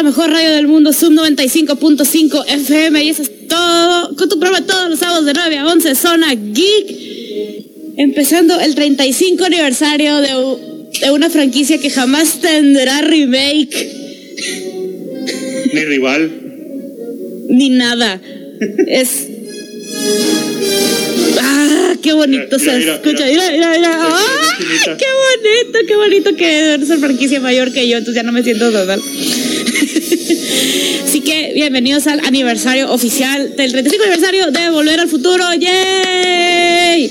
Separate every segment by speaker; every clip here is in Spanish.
Speaker 1: La mejor radio del mundo, Zoom 95.5 FM. Y eso es todo, con tu programa todos los sábados de 9 a 11, Zona Geek. Empezando el 35 aniversario de, de una franquicia que jamás tendrá remake.
Speaker 2: Ni rival.
Speaker 1: Ni nada. es. ¡Ah! ¡Qué bonito se escucha! Mira, mira, mira. ¡Ah! ¡Qué bonito! ¡Qué bonito que eres franquicia mayor que yo! Entonces ya no me siento total. Así que bienvenidos al aniversario oficial del 35 aniversario de Volver al Futuro. ¡Yay!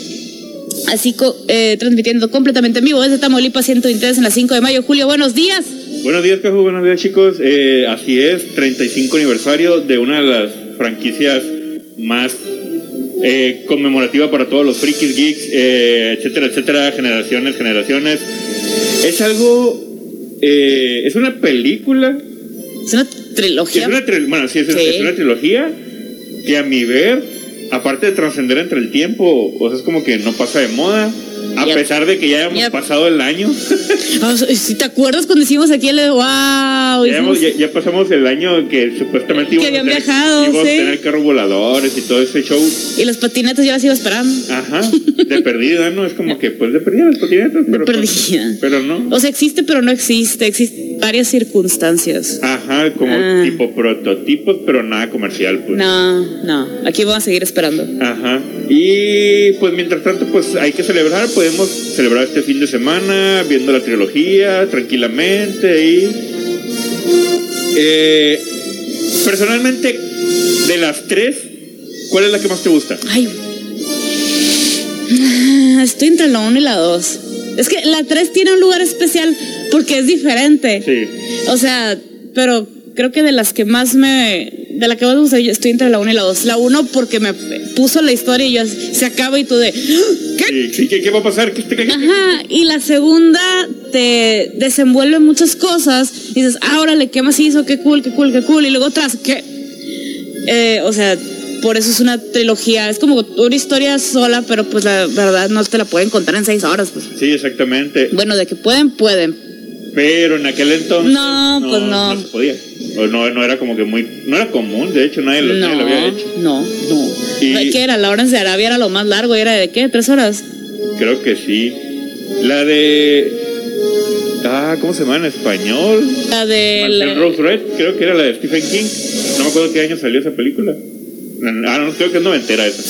Speaker 1: Así eh, transmitiendo completamente en vivo desde Tamaulipas 123 en la 5 de mayo. Julio, buenos días.
Speaker 2: Buenos días, Caju. Buenos días, chicos. Eh, así es, 35 aniversario de una de las franquicias más eh, conmemorativa para todos los frikis, geeks, eh, etcétera, etcétera, generaciones, generaciones. Es algo, es una película.
Speaker 1: Es una trilogía.
Speaker 2: Es una bueno, sí, es, es, una trilogía que a mi ver, aparte de trascender entre el tiempo, o sea, es como que no pasa de moda. A pesar de que ya hemos pasado el año.
Speaker 1: Ah, si te acuerdas cuando hicimos aquí el wow.
Speaker 2: Ya, pasamos el año que supuestamente
Speaker 1: íbamos, a, tener, viajado,
Speaker 2: íbamos a tener carros voladores y todo ese show.
Speaker 1: Y los patinetas ya las iba esperando.
Speaker 2: Ajá. De perdida, ¿no? Es como que, pues de perdida los patinetas.
Speaker 1: Pero, de pues, perdida.
Speaker 2: pero no.
Speaker 1: O sea, existe, pero no existe. Existen varias circunstancias.
Speaker 2: Ajá, como ah. tipo prototipos, pero nada comercial, pues.
Speaker 1: No, no. Aquí vamos a seguir esperando.
Speaker 2: Ajá. Y pues mientras tanto, pues hay que celebrar, podemos celebrar este fin de semana viendo la trilogía tranquilamente y eh, personalmente de las tres, ¿cuál es la que más te gusta?
Speaker 1: Ay, estoy entre la 1 y la 2. Es que la 3 tiene un lugar especial porque es diferente.
Speaker 2: Sí.
Speaker 1: O sea, pero creo que de las que más me. De la que más me gusta, yo estoy entre la 1 y la 2. La 1 porque me puso la historia y yo se acaba y tú de.
Speaker 2: ¿Qué? Sí, ¿qué, va a pasar? ¿Qué
Speaker 1: Ajá. Y la segunda te desenvuelve muchas cosas y dices, ah, órale, ¿qué más hizo? Qué cool, qué cool, qué cool. Y luego otras, ¿qué? Eh, o sea, por eso es una trilogía. Es como una historia sola, pero pues la verdad no te la pueden contar en seis horas. Pues.
Speaker 2: Sí, exactamente.
Speaker 1: Bueno, de que pueden, pueden.
Speaker 2: Pero en aquel entonces.
Speaker 1: No, pues no.
Speaker 2: No se podía. No, no era como que muy. No era común, de hecho, nadie lo,
Speaker 1: no,
Speaker 2: había hecho.
Speaker 1: No, no. ¿Qué era? La hora de Arabia era lo más largo. ¿Era de qué? ¿Tres horas?
Speaker 2: Creo que sí. La de. Ah, ¿cómo se llama en español?
Speaker 1: La de.
Speaker 2: La... Rose Red, creo que era la de Stephen King. No me acuerdo qué año salió esa película. Ah, no, creo que es noventera esa.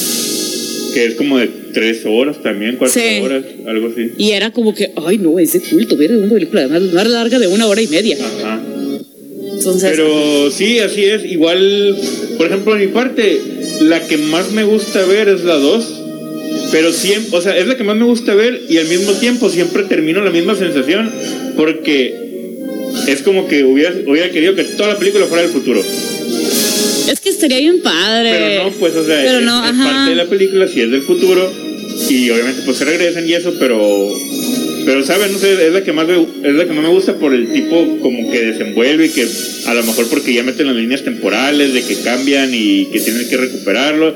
Speaker 2: Que es como de tres horas también, cuatro horas, algo así.
Speaker 1: Y era como que, ay no, es de culto, ver una película además más larga de una hora y media.
Speaker 2: Ajá. Pero sí, así es. Igual, por ejemplo, en mi parte, la que más me gusta ver es la 2. Pero siempre, o sea, es la que más me gusta ver y al mismo tiempo siempre termino la misma sensación porque es como que hubiera, hubiera querido que toda la película fuera del futuro.
Speaker 1: Es que estaría bien padre.
Speaker 2: Pero no, pues, o sea, es, parte de la película, si es del futuro. Y obviamente, pues se regresan y eso, pero. Pero, ¿sabes? No sé, es la que más me, es la que más me gusta por el tipo como que desenvuelve y que a lo mejor porque ya meten las líneas temporales de que cambian y que tienen que recuperarlo.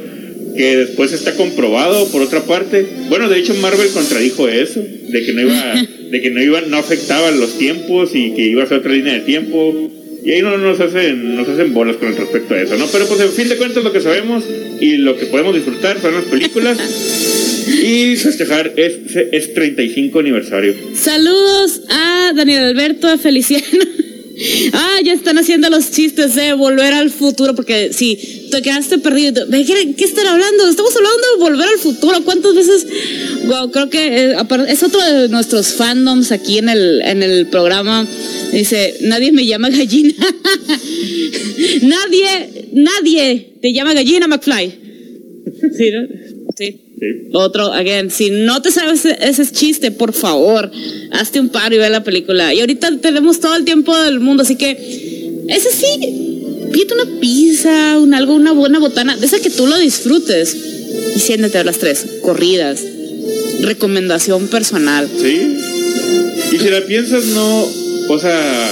Speaker 2: Que después está comprobado por otra parte. Bueno, de hecho, Marvel contradijo eso, de que no iba, de que no iba, no afectaban los tiempos y que iba a ser otra línea de tiempo y ahí no nos hacen, nos hacen bolas con respecto a eso, ¿no? Pero pues en fin de cuentas lo que sabemos y lo que podemos disfrutar son las películas y festejar es, es 35 aniversario.
Speaker 1: Saludos a Daniel Alberto, a Feliciano. Ah, ya están haciendo los chistes de volver al futuro, porque si te quedaste perdido, ¿qué, qué están hablando? Estamos hablando de volver al futuro. ¿Cuántas veces? Wow, creo que eh, es otro de nuestros fandoms aquí en el, en el programa. Dice, nadie me llama gallina. nadie, nadie te llama gallina, McFly. ¿Sí, no? sí. Otro, again, si no te sabes ese, chiste, por favor, hazte un par y ve la película. Y ahorita tenemos todo el tiempo del mundo, así que ese sí, pídete una pizza, un algo, una buena botana, de esa que tú lo disfrutes. Y siéntate a las tres, corridas. Recomendación personal.
Speaker 2: Sí. Y si la piensas, no, o sea,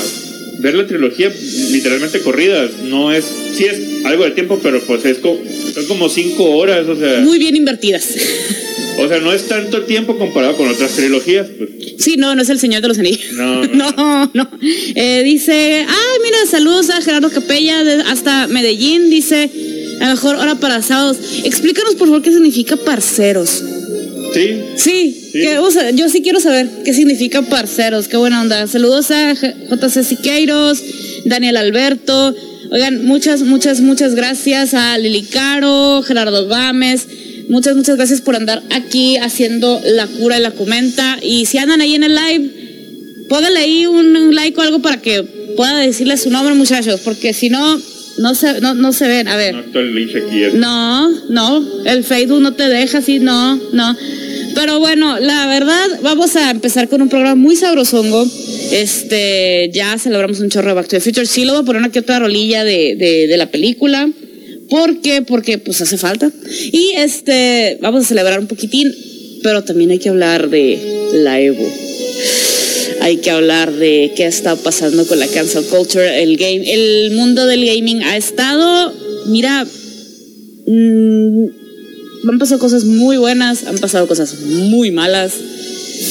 Speaker 2: ver la trilogía literalmente corridas, no es, sí es algo de tiempo, pero pues es como, son como cinco horas, o sea.
Speaker 1: Muy bien invertidas.
Speaker 2: O sea, no es tanto tiempo comparado con otras trilogías. Pues.
Speaker 1: Sí, no, no es el Señor de los Anillos. No, no. no, eh, dice, ah, mira, saludos a Gerardo Capella hasta Medellín. Dice, a lo mejor hora para sábados. Explícanos por favor qué significa parceros.
Speaker 2: Sí.
Speaker 1: Sí, yo sí quiero saber qué significa parceros. Qué buena onda. Saludos a JC Siqueiros, Daniel Alberto. Oigan, muchas, muchas, muchas gracias a Lili Caro, Gerardo Gámez. Muchas, muchas gracias por andar aquí haciendo la cura y la comenta. Y si andan ahí en el live, pónganle ahí un like o algo para que pueda decirle su nombre, muchachos, porque si no, no se, no, se ven. A ver. No, no, el Facebook no te deja así, no, no. Pero bueno, la verdad, vamos a empezar con un programa muy sabrosongo. Este, ya celebramos un chorro de Back to the Future. Sí, lo voy a poner aquí otra rolilla de, de, de la película. ¿Por qué? Porque pues hace falta. Y este, vamos a celebrar un poquitín, pero también hay que hablar de la Evo. Hay que hablar de qué ha estado pasando con la cancel culture, el game, el mundo del gaming ha estado, mira, mmm, han pasado cosas muy buenas, han pasado cosas muy malas.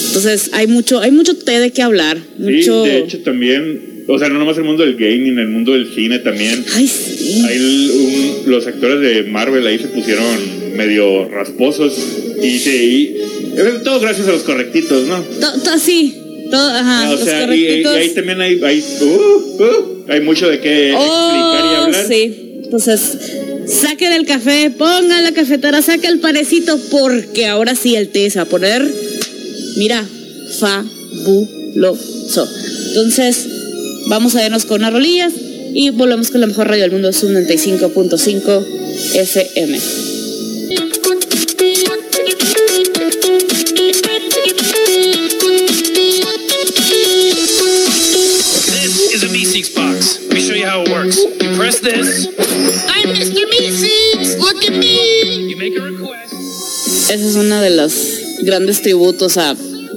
Speaker 1: Entonces hay mucho, hay mucho té de qué hablar. Mucho...
Speaker 2: Sí, de hecho también o sea, no nomás el mundo del gaming, el mundo del cine también.
Speaker 1: Ay, sí.
Speaker 2: los actores de Marvel ahí se pusieron medio rasposos y sí, todo gracias a los correctitos, ¿no?
Speaker 1: Sí, todo, ajá.
Speaker 2: O sea, y, ahí también hay, hay, uh, uh, hay mucho de qué explicar y oh, hablar.
Speaker 1: Sí, entonces saquen el café, pongan la cafetera, saquen el parecito, porque ahora sí el té se va a poner, mira, fabuloso. Entonces, Vamos a irnos con unas rolillas y volvemos con la mejor radio del mundo, Zoom 95.5 FM. Press this. I'm Mr. Meeseeks. Look at me. You make a request. Esa es una de los grandes tributos a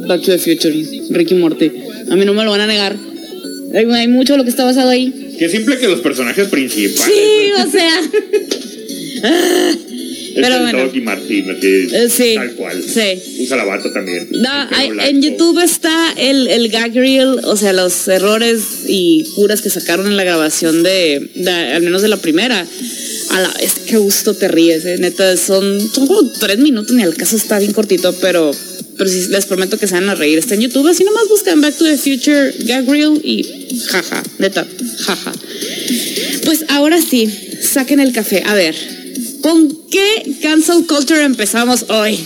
Speaker 1: Back to the Future, Ricky Morty. A mí no me lo van a negar. Hay, mucho lo que está basado ahí.
Speaker 2: Qué simple que los personajes principales.
Speaker 1: Sí, o sea.
Speaker 2: es el bueno.
Speaker 1: Eh, sí,
Speaker 2: tal cual.
Speaker 1: Sí.
Speaker 2: Usa la bata también.
Speaker 1: en YouTube está el, el gag reel, o sea, los errores y curas que sacaron en la grabación de, al menos de la primera. A la vez, qué gusto te ríes, eh. neta, son, son como tres minutos, ni al caso está bien cortito, pero pero sí les prometo que se van a reír. Está en YouTube, así nomás buscan Back to the Future Gag Reel y jaja, neta, jaja. Pues ahora sí, saquen el café. A ver, ¿con qué cancel culture empezamos hoy?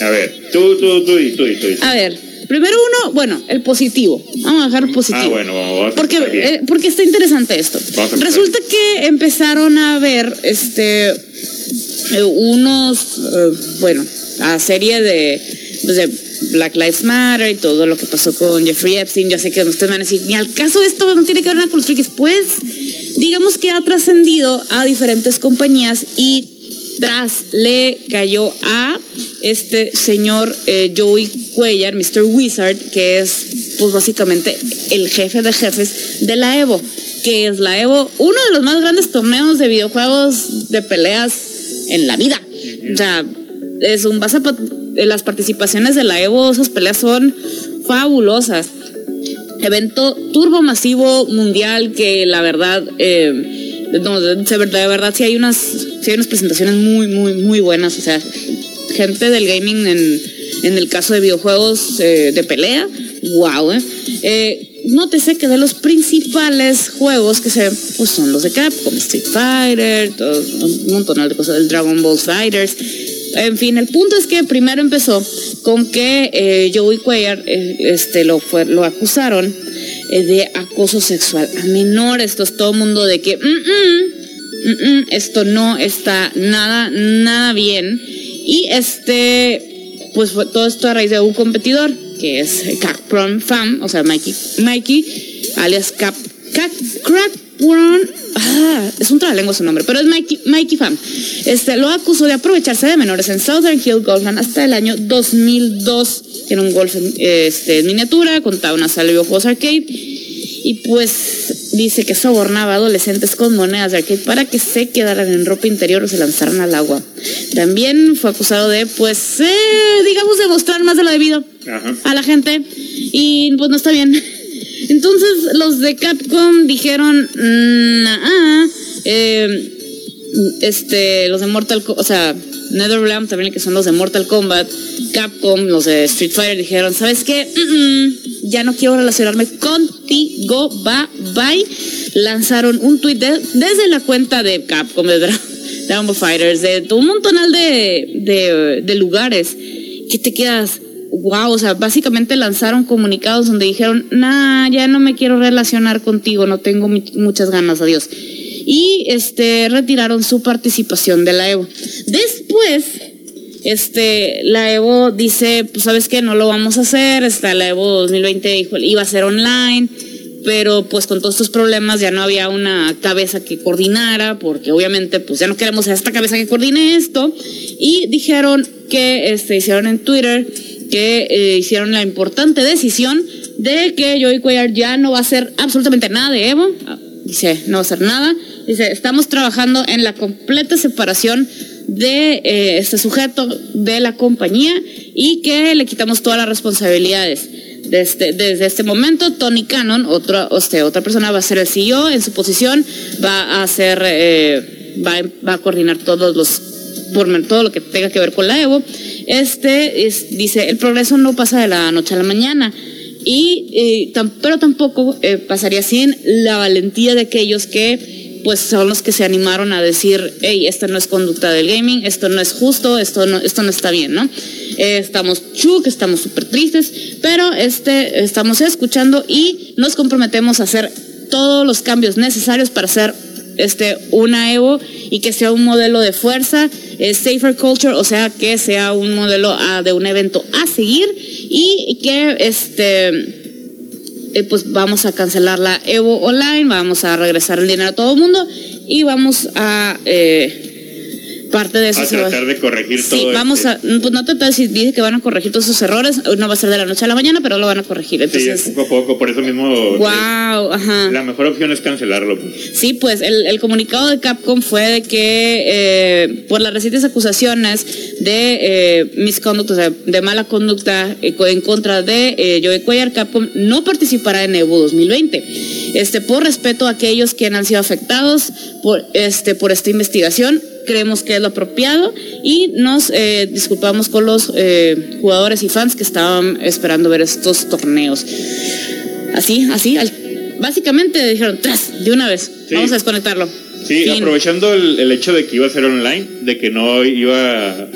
Speaker 2: A ver, tú, tú, tú y tú y tú.
Speaker 1: A ver, primero uno, bueno, el positivo. Vamos a dejar el positivo. Ah,
Speaker 2: bueno, vamos a
Speaker 1: porque, eh, porque está interesante esto. Resulta que empezaron a ver este eh, unos, eh, bueno, a serie de pues, de Black Lives Matter y todo lo que pasó con Jeffrey Epstein. Yo sé que ustedes van a decir, ni al caso esto no tiene que ver nada con los frikis. Pues, digamos que ha trascendido a diferentes compañías y tras le cayó a este señor eh, Joey Cuellar, Mr. Wizard, que es pues básicamente el jefe de jefes de la Evo, que es la Evo, uno de los más grandes torneos de videojuegos de peleas en la vida. O sea, es un vas a las participaciones de la Evo, esas peleas son fabulosas. Evento turbo masivo mundial que la verdad, eh, de, verdad, sí hay unas, sí hay unas presentaciones muy, muy, muy buenas. O sea, gente del gaming en, en el caso de videojuegos eh, de pelea, wow, eh. eh nótese que de los principales juegos que se pues son los de Capcom, Street Fighter, un montón de cosas, el Dragon Ball Fighters, en fin, el punto es que primero empezó con que eh, Joey Cuellar eh, este, lo, fue, lo acusaron de acoso sexual a menores. Esto es todo mundo de que mm, mm, mm, esto no está nada, nada bien. Y este, pues fue todo esto a raíz de un competidor que es Capron Fam, o sea, Mikey, Mikey alias Cap, Cap Crackpron Ah, es un trabalenguas su nombre, pero es Mikey, Mikey Pham. Este, lo acusó de aprovecharse de menores en Southern Hill Golfland hasta el año 2002. Era un golf en, este, en miniatura, contaba una sala de videojuegos arcade. y pues dice que sobornaba a adolescentes con monedas de arcade para que se quedaran en ropa interior o se lanzaran al agua. También fue acusado de, pues, eh, digamos, demostrar más de lo debido a la gente y pues no está bien. Entonces los de Capcom dijeron, ah, eh, este, los de Mortal o sea, NetherRealm también, que son los de Mortal Kombat, Capcom, los de Street Fighter, dijeron, ¿sabes qué? ya no quiero relacionarme contigo, bye, bye. Lanzaron un tweet desde la cuenta de Capcom, de Dragon Fighters, de un montonal de, de, lugares que te quedas, wow, o sea, básicamente lanzaron comunicados donde dijeron, nah, ya no me quiero relacionar contigo, no tengo muchas ganas, adiós y este, retiraron su participación de la Evo. Después, este, la Evo dice, pues sabes que no lo vamos a hacer, está la Evo 2020 iba a ser online, pero pues con todos estos problemas ya no había una cabeza que coordinara, porque obviamente pues ya no queremos a esta cabeza que coordine esto, y dijeron que este, hicieron en Twitter que eh, hicieron la importante decisión de que Joey Cuellar ya no va a hacer absolutamente nada de Evo, ah, dice, no va a hacer nada, Dice, estamos trabajando en la completa separación de eh, este sujeto de la compañía y que le quitamos todas las responsabilidades. Desde, desde este momento, Tony Cannon, otra, este, otra persona, va a ser el CEO en su posición, va a hacer, eh, va, a coordinar todos los por todo lo que tenga que ver con la Evo. Este dice, el progreso no pasa de la noche a la mañana. Y, eh, pero tampoco pasaría sin la valentía de aquellos que pues son los que se animaron a decir, hey, esta no es conducta del gaming, esto no es justo, esto no, esto no está bien, ¿no? Eh, estamos chuk, estamos súper tristes, pero este, estamos escuchando y nos comprometemos a hacer todos los cambios necesarios para hacer este, una Evo y que sea un modelo de fuerza, eh, safer culture, o sea, que sea un modelo de un evento a seguir y que este eh, pues vamos a cancelar la Evo Online, vamos a regresar el dinero a todo el mundo y vamos a eh, parte de eso.
Speaker 2: A tratar de corregir todo.
Speaker 1: Vamos a, pues no tratar si dice que van a corregir todos sus errores, no va a ser de la noche a la mañana, pero lo van a corregir. Entonces,
Speaker 2: sí, poco a poco, por eso mismo.
Speaker 1: Wow, ajá.
Speaker 2: La mejor opción es cancelarlo. Pues.
Speaker 1: Sí, pues el, el, comunicado de Capcom fue de que eh, por las recientes acusaciones de eh, misconduct, o sea, de mala conducta eh, en contra de eh, Joey Cuellar, Capcom no participará en Evo 2020. Este, por respeto a aquellos que han sido afectados por, este, por esta investigación, creemos que es lo apropiado y nos eh, disculpamos con los eh, jugadores y fans que estaban esperando ver estos torneos. Así, así, básicamente dijeron, tras, de una vez, vamos a desconectarlo.
Speaker 2: Sí, aprovechando el, hecho de que iba a ser online, de que no iba,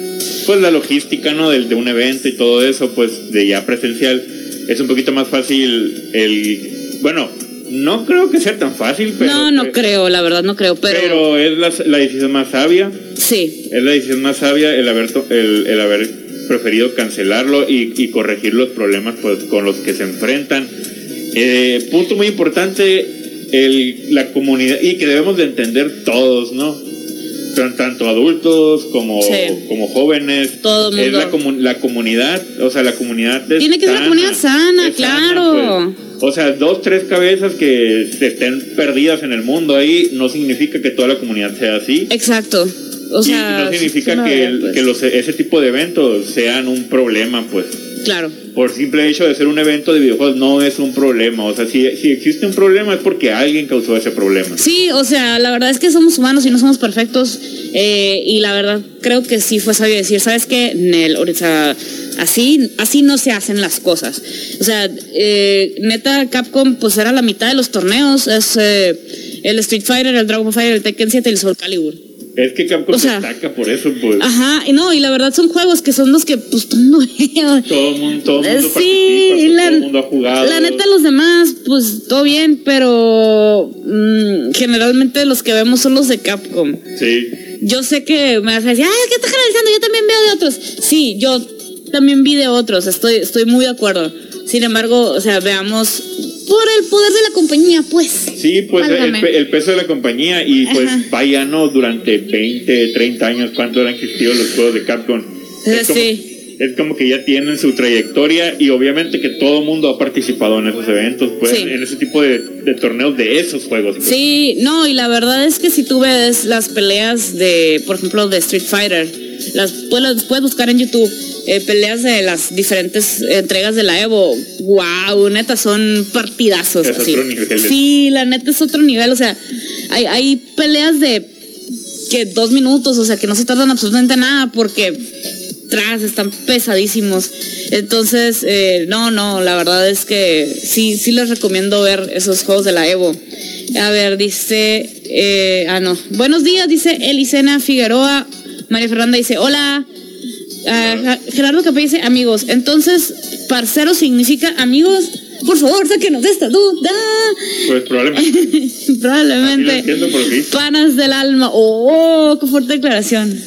Speaker 2: pues la logística, ¿no? Del, de un evento y todo eso, pues de ya presencial, es un poquito más fácil el, bueno, no creo que sea tan fácil, pero.
Speaker 1: No, no creo, la verdad no creo, pero.
Speaker 2: Pero es la, decisión más sabia.
Speaker 1: Sí.
Speaker 2: Es la decisión más sabia el haber, el, haber preferido cancelarlo y, corregir los problemas pues, con los que se enfrentan. Eh, punto muy importante, el, la comunidad, y que debemos de entender todos, ¿no? tanto adultos como, como jóvenes.
Speaker 1: Todo
Speaker 2: Es la, la, comunidad, o sea, la comunidad.
Speaker 1: Tiene que ser una comunidad sana, claro.
Speaker 2: Pues. O sea, dos, tres cabezas que estén perdidas en el mundo ahí no significa que toda la comunidad sea así.
Speaker 1: Exacto. O sea,
Speaker 2: no significa que, pues. que los, ese tipo de eventos sean un problema, pues.
Speaker 1: Claro.
Speaker 2: Por simple hecho de ser un evento de videojuegos no es un problema. O sea, si, si existe un problema es porque alguien causó ese problema.
Speaker 1: Sí, o sea, la verdad es que somos humanos y no somos perfectos. Eh, y la verdad creo que sí fue sabio decir, ¿sabes qué? Nel, ahorita así, así no se hacen las cosas. O sea, eh, neta, Capcom pues era la mitad de los torneos. Es eh, el Street Fighter, el Dragon Fighter, el Tekken 7 y el Soul Calibur.
Speaker 2: Es que Capcom se destaca por eso, pues.
Speaker 1: Ajá, y no, y la verdad son juegos que son los que, pues, todo el mundo,
Speaker 2: todo el mundo, todo mundo sí, la, todo el mundo ha jugado.
Speaker 1: La neta, los demás, pues, todo bien, pero mm, generalmente los que vemos son los de Capcom.
Speaker 2: Sí.
Speaker 1: Yo sé que me vas a decir, ah, ¿qué estás generalizando? Yo también veo de otros. Sí, yo también vi de otros, estoy, estoy muy de acuerdo. Sin embargo, o sea, veamos por el poder de la compañía, pues.
Speaker 2: Sí, pues el, peso de la compañía y pues vaya, ¿no? Durante 20, 30 años, ¿cuánto han existido los juegos de Capcom?
Speaker 1: sí.
Speaker 2: es como que ya tienen su trayectoria y obviamente que todo el mundo ha participado en esos eventos, pues, en ese tipo de, torneos de esos juegos. Pues.
Speaker 1: Sí, no, y la verdad es que si tú ves las peleas de, por ejemplo, de Street Fighter, las, puedes, puedes buscar en YouTube. Eh, peleas de las diferentes entregas de la Evo, wow, neta, son partidazos. Es Otro nivel. Sí, la neta es otro nivel, o sea, hay, hay peleas de que dos minutos, o sea, que no se tardan absolutamente nada porque tras están pesadísimos. Entonces, eh, no, no, la verdad es que sí, sí les recomiendo ver esos juegos de la Evo. A ver, dice, eh, ah, no, buenos días, dice Elisena Figueroa. María Fernanda dice, hola. Ah, Gerardo Capé dice, amigos. Entonces, parcero significa amigos. Por favor, sáquenos de esta duda.
Speaker 2: Pues probablemente.
Speaker 1: probablemente. Panas del alma. Oh, qué fuerte declaración.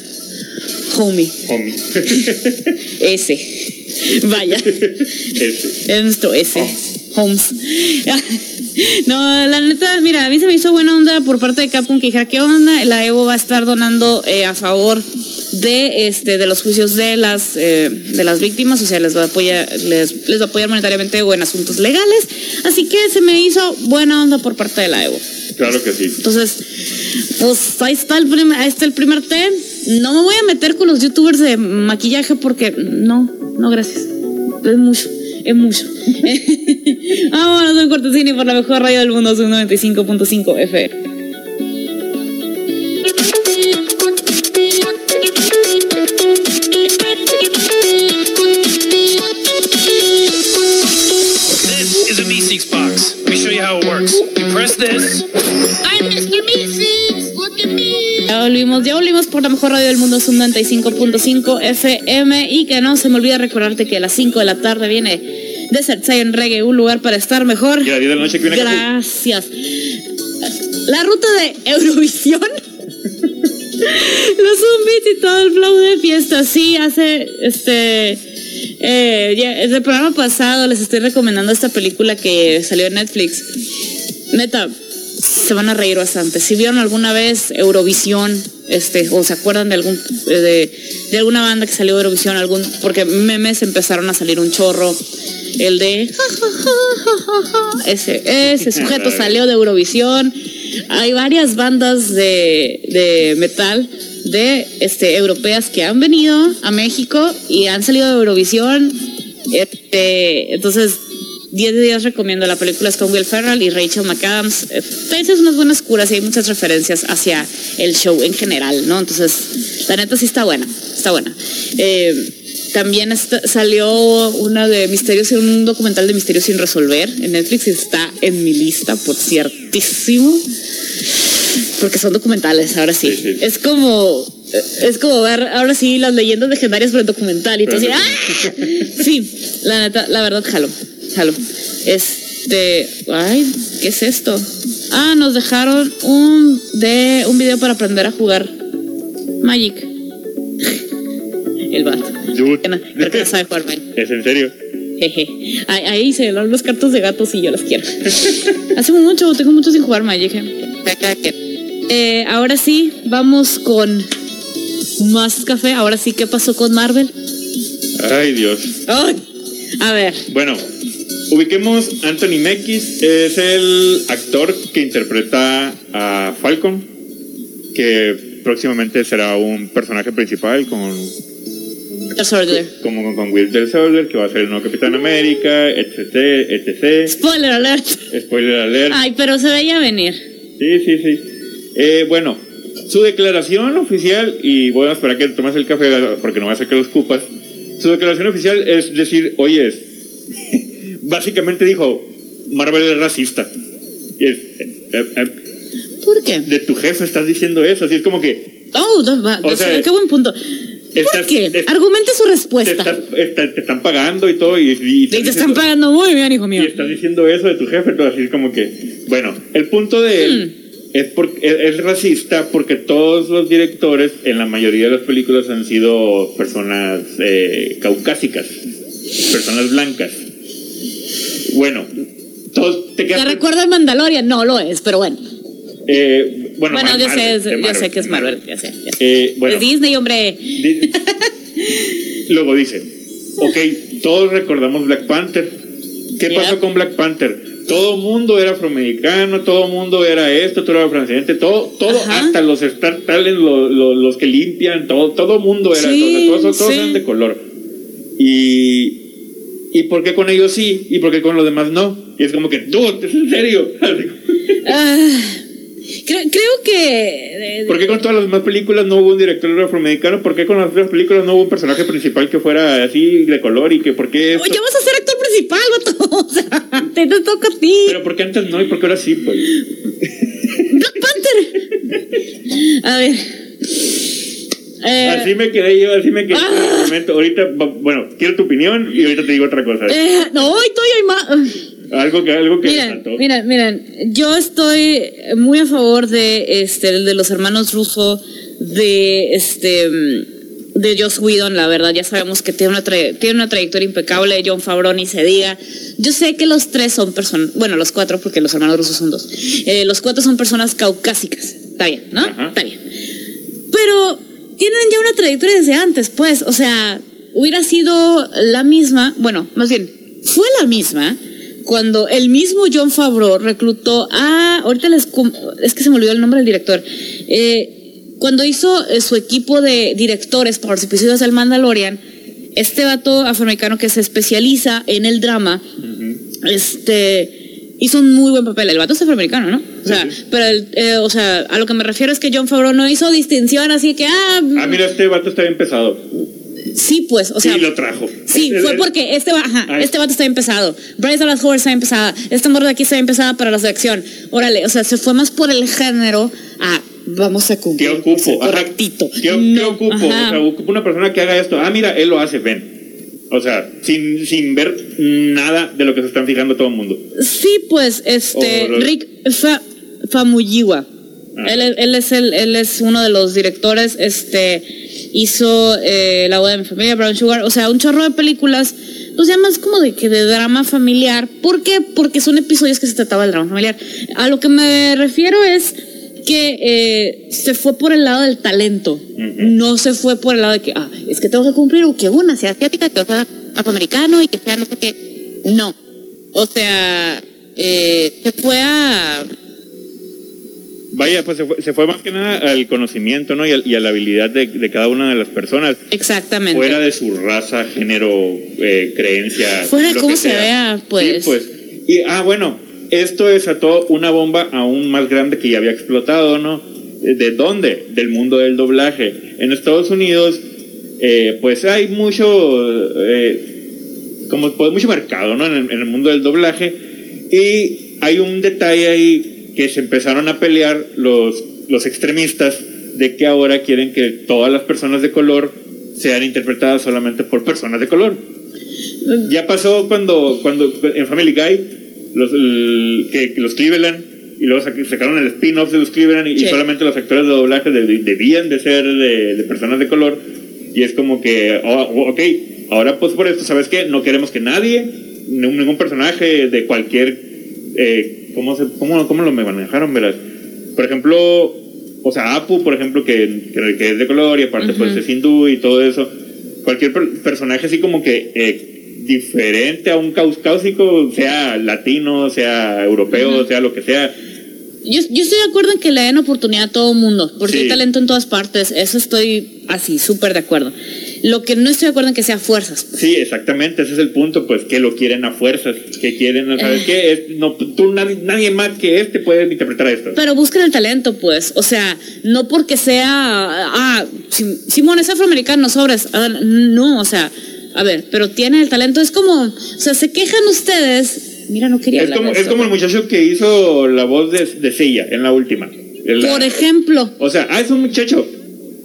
Speaker 1: Homie.
Speaker 2: Homie.
Speaker 1: ese. Vaya.
Speaker 2: Ese.
Speaker 1: Es nuestro ese. Oh. Homes. No, la neta, mira, a mí se me hizo buena onda por parte de Capcom que dijera, ¿qué onda? La Evo va a estar donando eh, a favor de este de los juicios de las eh, de las víctimas, o sea, les va a apoyar les, les va a apoyar monetariamente o en asuntos legales, así que se me hizo buena onda por parte de la Evo.
Speaker 2: Claro que sí.
Speaker 1: Entonces, pues ahí está el primer, ahí está el primer té. No me voy a meter con los youtubers de maquillaje porque no, no gracias. Es mucho, es mucho. Vámonos un cortesini por la mejor radio del mundo, 95.5 FM. Por la mejor radio del mundo, Zoom 95.5 FM. Y que no se me olvida recordarte que a las 5 de la tarde viene Desert Science Reggae, un lugar para estar mejor.
Speaker 2: Y la de noche que
Speaker 1: Gracias. La ruta de Eurovisión. Los zombies y todo el flow de fiesta. Sí, hace este. Eh, desde el programa pasado les estoy recomendando esta película que salió en Netflix. Neta, se van a reír bastante. Si vieron alguna vez Eurovisión, este, o se acuerdan de algún de, alguna banda que salió de Eurovisión, algún, porque memes empezaron a salir un chorro. El de ese, ese sujeto salió de Eurovisión. Hay varias bandas de, de metal de este, europeas que han venido a México y han salido de Eurovisión. Este, entonces 10 de 10 recomiendo la película es con Will Ferrell y Rachel McAdams. Eh, es unas buenas curas y hay muchas referencias hacia el show en general, ¿no? Entonces, la neta sí está buena, está buena. Eh, también salió una de Misterios, un documental de Misterios sin resolver en Netflix y está en mi lista, por ciertísimo. Porque son documentales, ahora sí. Es como es como ver ahora sí las leyendas legendarias por el documental y tú ¡ah! Sí, la neta, la verdad, jalo. Este, ay, ¿qué es esto? Ah, nos dejaron un de un video para aprender a jugar Magic. El vato. Creo que no sabe jugar Magic.
Speaker 2: ¿Es en serio?
Speaker 1: Jeje. Ahí, ahí se ven los cartos de gatos y yo las quiero. Hace mucho, tengo mucho sin jugar Magic. Eh, ahora sí, vamos con más café. Ahora sí, ¿qué pasó con Marvel?
Speaker 2: Ay, Dios.
Speaker 1: Ay. A ver.
Speaker 2: Bueno, Ubiquemos, Anthony Mekis es el actor que interpreta a Falcon, que próximamente será un personaje principal con como con Will Soldier, que va a ser el nuevo Capitán América, etc, etc.
Speaker 1: Spoiler alert.
Speaker 2: Spoiler alert.
Speaker 1: Ay, pero se veía venir.
Speaker 2: Sí, sí, sí. Eh, bueno, su declaración oficial, y voy a esperar que tomes el café porque no voy a hacer que los cupas. Su declaración oficial es decir, oye, básicamente dijo, Marvel es racista. Y es, eh, eh, eh,
Speaker 1: ¿Por qué?
Speaker 2: De tu jefe estás diciendo eso, así es como que...
Speaker 1: Oh, o sea, qué buen punto. ¿Por qué? Argumente su respuesta.
Speaker 2: Te, están pagando y todo. Y,
Speaker 1: te, están pagando muy bien, hijo mío.
Speaker 2: Y estás diciendo eso de tu jefe, todo así es como que... Bueno, el punto de él... Hmm. Es, porque, es, racista porque todos los directores en la mayoría de las películas han sido personas caucásicas, personas blancas. Bueno, todos
Speaker 1: te ¿Te recuerda el Mandalorian? No lo es, pero bueno.
Speaker 2: Eh, bueno,
Speaker 1: bueno yo, sé, yo sé que es Marvel, ya sé. Eh, bueno, Disney, hombre.
Speaker 2: luego dice, ok, todos recordamos Black Panther. ¿Qué pasó con Black Panther? Todo mundo era afroamericano, todo mundo era esto, todo era francés, todo, todo hasta los Star Talent, los, que limpian, todo, todo mundo era, todos, todos eran de color. Y, ¿Y por qué con ellos sí? ¿Y por qué con los demás no? Y es como que, dude, ¿es en serio?
Speaker 1: Ah, creo, creo, que...
Speaker 2: ¿Por qué con todas las demás películas no hubo un director afroamericano? ¿Por qué con las otras películas no hubo un personaje principal que fuera así de color y que por qué...
Speaker 1: Esto? ya vas a ser actor principal, vato. O sea, te, toca a ti.
Speaker 2: Pero ¿por qué antes no y por qué ahora sí, pues?
Speaker 1: Black Panther. A ver...
Speaker 2: Eh, así me quedé yo, así me quedé en el momento. Ahorita, bueno, quiero tu opinión y ahorita te digo otra cosa.
Speaker 1: Eh, no, estoy más.
Speaker 2: Algo que, algo que
Speaker 1: miren, miren, miren, yo estoy muy a favor de este, de los hermanos Russo, de este de Joss Whedon, la verdad, ya sabemos que tiene una, tiene una trayectoria impecable, John Favreau ni se diga. Yo sé que los tres son personas, bueno, los cuatro, porque los hermanos rusos son dos, eh, los cuatro son personas caucásicas, está bien, ¿no? Está bien. Pero tienen ya una trayectoria desde antes, pues, o sea, hubiera sido la misma, bueno, más bien, fue la misma cuando el mismo John Favreau reclutó a, ahorita les, es que se me olvidó el nombre del director, eh, cuando hizo eh, su equipo de directores para los episodios del Mandalorian, este vato afroamericano que se especializa en el drama, este hizo un muy buen papel. El vato es afroamericano, ¿no? O sea, pero el, eh, o sea, a lo que me refiero es que John Favreau no hizo distinción así que ah.
Speaker 2: Ah, mira, este vato está bien pesado.
Speaker 1: Sí, pues, o sea.
Speaker 2: Sí, lo trajo.
Speaker 1: Sí, fue porque este, ajá, este vato está bien pesado. Bryce Dallas Howard está bien pesada. Esta morra de aquí está bien pesada para la selección. Órale, o sea, se fue más por el género a vamos a cumplir.
Speaker 2: ¿Qué ocupo?
Speaker 1: Correctito.
Speaker 2: ¿Qué, ocupo? O sea, ocupo una persona que haga esto. Ah, mira, él lo hace, ven. O sea, sin, sin ver nada de lo que se están fijando todo el mundo.
Speaker 1: Sí, pues, este, Rick Famuyiwa. Ah. Él, es el, él es uno de los directores, este, hizo eh, La boda de mi familia, Brown Sugar, o sea, un chorro de películas, pues ya más como de que de drama familiar. ¿Por qué? Porque son episodios que se trataba del drama familiar. A lo que me refiero es que eh, se fue por el lado del talento, no se fue por el lado de que, ah, es que tengo que cumplir o que una sea asiática, que sea afroamericano y que sea no sé qué. No. O sea, eh, se fue a.
Speaker 2: Vaya, pues se fue, más que nada al conocimiento, ¿no? Y a, la habilidad de, cada una de las personas.
Speaker 1: Exactamente.
Speaker 2: Fuera de su raza, género, eh, creencia.
Speaker 1: Fuera de cómo se vea, pues.
Speaker 2: Sí, pues. Y, ah, bueno, esto desató una bomba aún más grande que ya había explotado, ¿no? ¿De dónde? Del mundo del doblaje. En Estados Unidos, eh, pues hay mucho, eh, como pues, mucho mercado, ¿no? En el, mundo del doblaje. Y hay un detalle ahí que se empezaron a pelear los, los extremistas de que ahora quieren que todas las personas de color sean interpretadas solamente por personas de color. Ya pasó cuando, cuando en Family Guy los, que, los Cleveland y luego sacaron el spin-off de los Cleveland y, solamente los actores de doblaje debían de ser de, personas de color y es como que, oh, oh, ok, ahora pues por esto, ¿sabes qué? No queremos que nadie, ningún, personaje de cualquier, eh, ¿cómo, se, cómo, ¿cómo lo me manejaron, verdad? Por ejemplo, o sea, Apu, por ejemplo, que, que, es de color y aparte pues es hindú y todo eso, cualquier personaje así como que... Eh, diferente a un cáusico, sea latino, sea europeo, sea lo que sea.
Speaker 1: Yo, yo, estoy de acuerdo en que le den oportunidad a todo mundo, porque hay talento en todas partes, eso estoy así, súper de acuerdo. Lo que no estoy de acuerdo en que sea fuerzas.
Speaker 2: Sí, exactamente, ese es el punto, pues que lo quieren a fuerzas, que quieren, ¿sabes qué? no, tú, nadie, más que este puede interpretar esto.
Speaker 1: Pero busquen el talento, pues, o sea, no porque sea, ah, Simón es afroamericano, sobres, ah, no, o sea, a ver, pero tiene el talento. Es como, o sea, se quejan ustedes. Mira, no quería
Speaker 2: Es, como, es como el muchacho que hizo la voz de, de Sella en la última.
Speaker 1: Por ejemplo.
Speaker 2: O sea, ah, es un muchacho.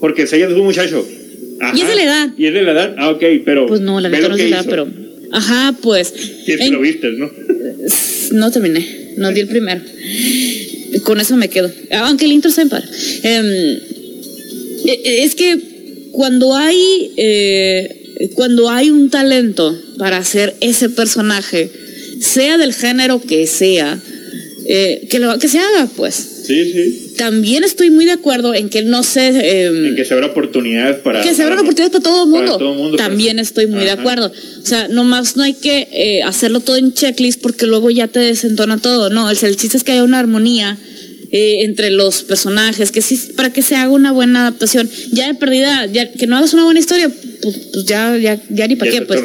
Speaker 2: Porque Sella es un muchacho.
Speaker 1: y es de la edad.
Speaker 2: Y es de la edad. Ah, ok, pero.
Speaker 1: Pues no, la verdad no es de la edad, pero. Ajá, pues.
Speaker 2: Que lo viste, ¿no?
Speaker 1: No terminé. No di el primero. Con eso me quedo. Aunque el intro par. Em, e, es que cuando hay. Eh, cuando hay un talento para hacer ese personaje, sea del género que sea, eh, que, lo, que se haga, pues.
Speaker 2: Sí, sí.
Speaker 1: También estoy muy de acuerdo en que no sé...
Speaker 2: Em, en que se abra oportunidades para...
Speaker 1: Que se abran oportunidades para todo el mundo. También estoy muy de acuerdo. O sea, nomás no hay que eh, hacerlo todo en checklist porque luego ya te desentona todo. No, el, el chiste es que haya una armonía eh, entre los personajes, que sí, para que se haga una buena adaptación. Ya de perdida, ya, que no hagas una buena historia, pues, pues ya, ya, ya ni para qué, pues.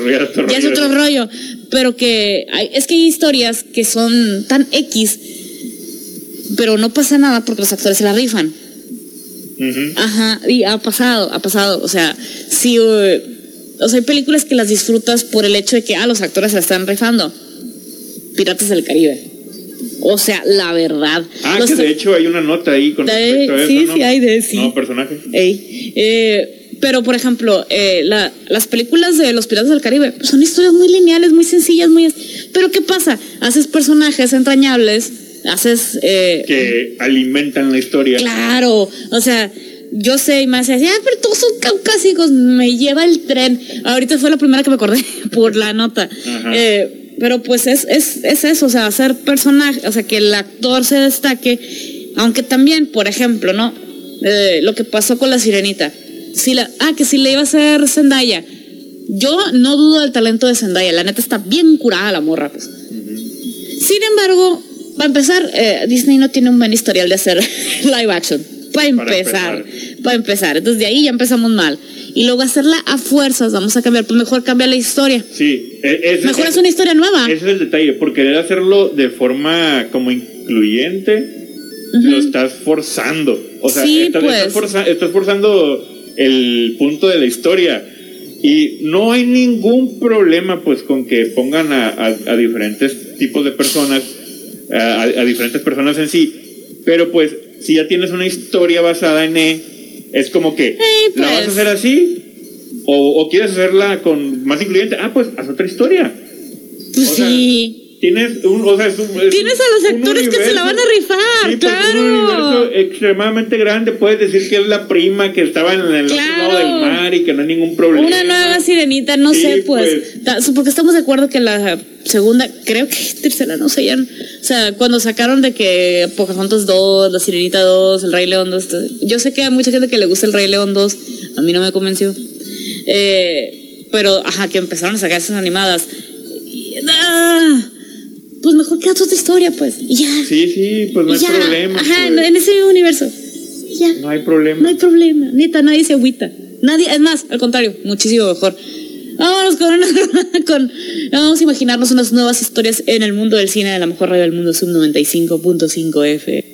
Speaker 1: ya es otro rollo. Pero que hay, es que hay historias que son tan X, pero no pasa nada porque los actores se la rifan. Ajá, y ha pasado, ha pasado. O sea, si. Uh, o sea, hay películas que las disfrutas por el hecho de que, ah, los actores se la están rifando. Piratas del Caribe. O sea, la verdad.
Speaker 2: Ah, que de hecho hay una nota ahí con respecto a eso,
Speaker 1: Sí, sí, hay de sí.
Speaker 2: No, personaje.
Speaker 1: Eh, pero, por ejemplo, eh, las películas de Los Piratas del Caribe son historias muy lineales, muy sencillas, muy... Pero ¿qué pasa? Haces personajes entrañables, haces... Eh,
Speaker 2: que alimentan la historia.
Speaker 1: Claro, o sea yo sé y me hace ah, pero todos son caucásicos, me lleva el tren. Ahorita fue la primera que me acordé por la nota. Eh, pero pues es, es, es eso, o sea, hacer personaje, o sea, que el actor se destaque, aunque también, por ejemplo, ¿no? Eh, lo que pasó con la sirenita. Si la, ah, que si le iba a hacer Zendaya. Yo no dudo del talento de Zendaya, la neta está bien curada la morra, pues. Sin embargo, para empezar, eh, Disney no tiene un buen historial de hacer live action. Para empezar, para empezar. Entonces de ahí ya empezamos mal y luego hacerla a fuerzas, vamos a cambiar, pues mejor cambia la historia.
Speaker 2: Sí,
Speaker 1: e, es, mejor es, una historia nueva.
Speaker 2: Ese es el detalle, porque querer hacerlo de forma como incluyente, lo estás forzando. O sea, estás, pues. estás, forzando el punto de la historia. Y no hay ningún problema pues con que pongan a, diferentes tipos de personas, a, a, diferentes personas en sí, pero pues si ya tienes una historia basada en E, es como que, ¿la vas a pues. hacer así? O, ¿O, quieres hacerla con más incluyente? Ah, pues haz otra historia.
Speaker 1: Pues sí.
Speaker 2: Tienes, un, o sea, es un,
Speaker 1: tienes a los actores que se la van a rifar, sí, claro. un universo
Speaker 2: extremadamente grande. Puedes decir que es la prima que estaba en el otro lado del mar y que no hay ningún problema.
Speaker 1: Una nueva sirenita, no sé, pues, pues. Porque estamos de acuerdo que la segunda, creo que tercera, no sé, ya. O sea, cuando sacaron de que Pocahontas 2, La Sirenita 2, El Rey León 2. Yo sé que hay mucha gente que le gusta El Rey León 2. A mí no me convenció. Eh, pero, ajá, que empezaron a sacar esas animadas. ¡ah! Pues mejor que otra historia, pues. Y ya.
Speaker 2: Sí, sí, pues no hay problema.
Speaker 1: Ajá, pues. en ese mismo universo. Ya.
Speaker 2: No hay problema.
Speaker 1: No hay problema. Neta, nadie se agüita. Nadie, es más, al contrario, muchísimo mejor. Vámonos con, con vamos a imaginarnos unas nuevas historias en el mundo del cine de la mejor radio del mundo, sub 95.5 F.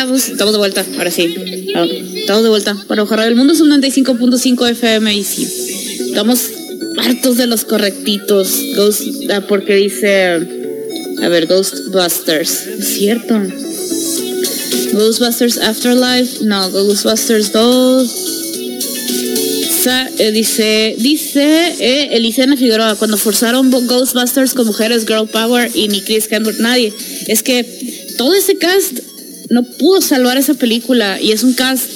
Speaker 1: Estamos de vuelta, ahora sí. Ah, estamos de vuelta. Para Ojalá el Mundo es un 95.5 FM y sí. Estamos hartos de los correctitos. Ghost, porque dice. A ver, Ghostbusters. Es cierto. Ghostbusters Afterlife. No, Ghostbusters 2. Eh, dice, dice eh, Elisena Figueroa, cuando forzaron Ghostbusters con mujeres, Girl Power y ni Chris Hemsworth, nadie. Es que todo ese cast no pudo salvar esa película y es un cast,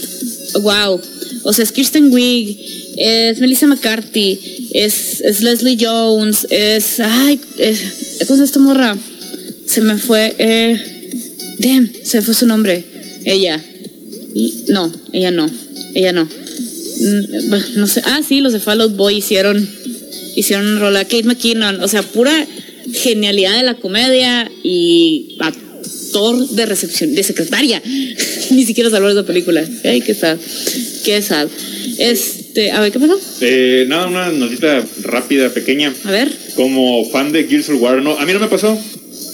Speaker 1: wow. O sea, es Kirsten Wiig, es Melissa McCarthy, es, es Leslie Jones, es, ay, es, ¿cómo es esta morra? Se me fue, eh, damn, se fue su nombre, ella. No, ella no, ella no. Mm, no sé, ah, sí, los de Fall Out Boy hicieron, hicieron un rol a Kate McKinnon, o sea, pura genialidad de la comedia y de recepción, de secretaria. Ni siquiera salvó esa película. Ay, qué sad. Qué sad. Este, a ver, ¿qué pasó?
Speaker 2: Eh, nada, una notita rápida, pequeña.
Speaker 1: A ver.
Speaker 2: Como fan de Gears of War, no, a mí no me pasó,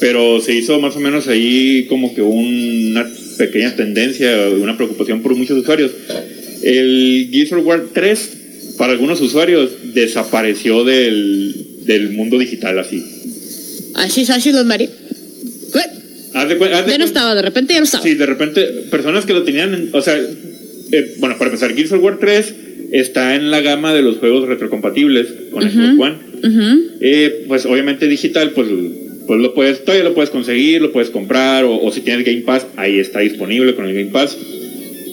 Speaker 2: pero se hizo más o menos ahí como que una pequeña tendencia, una preocupación por muchos usuarios. El Gears of War 3, para algunos usuarios, desapareció del, del mundo digital así.
Speaker 1: Así, así los Mari ya no estaba, de repente ya no estaba.
Speaker 2: Sí, de repente, personas que lo tenían, o sea, eh, bueno, para empezar, Gears of War 3 está en la gama de los juegos retrocompatibles con Xbox One. Eh, pues obviamente digital, pues, pues lo puedes, todavía lo puedes conseguir, lo puedes comprar, o, si tienes Game Pass, ahí está disponible con el Game Pass.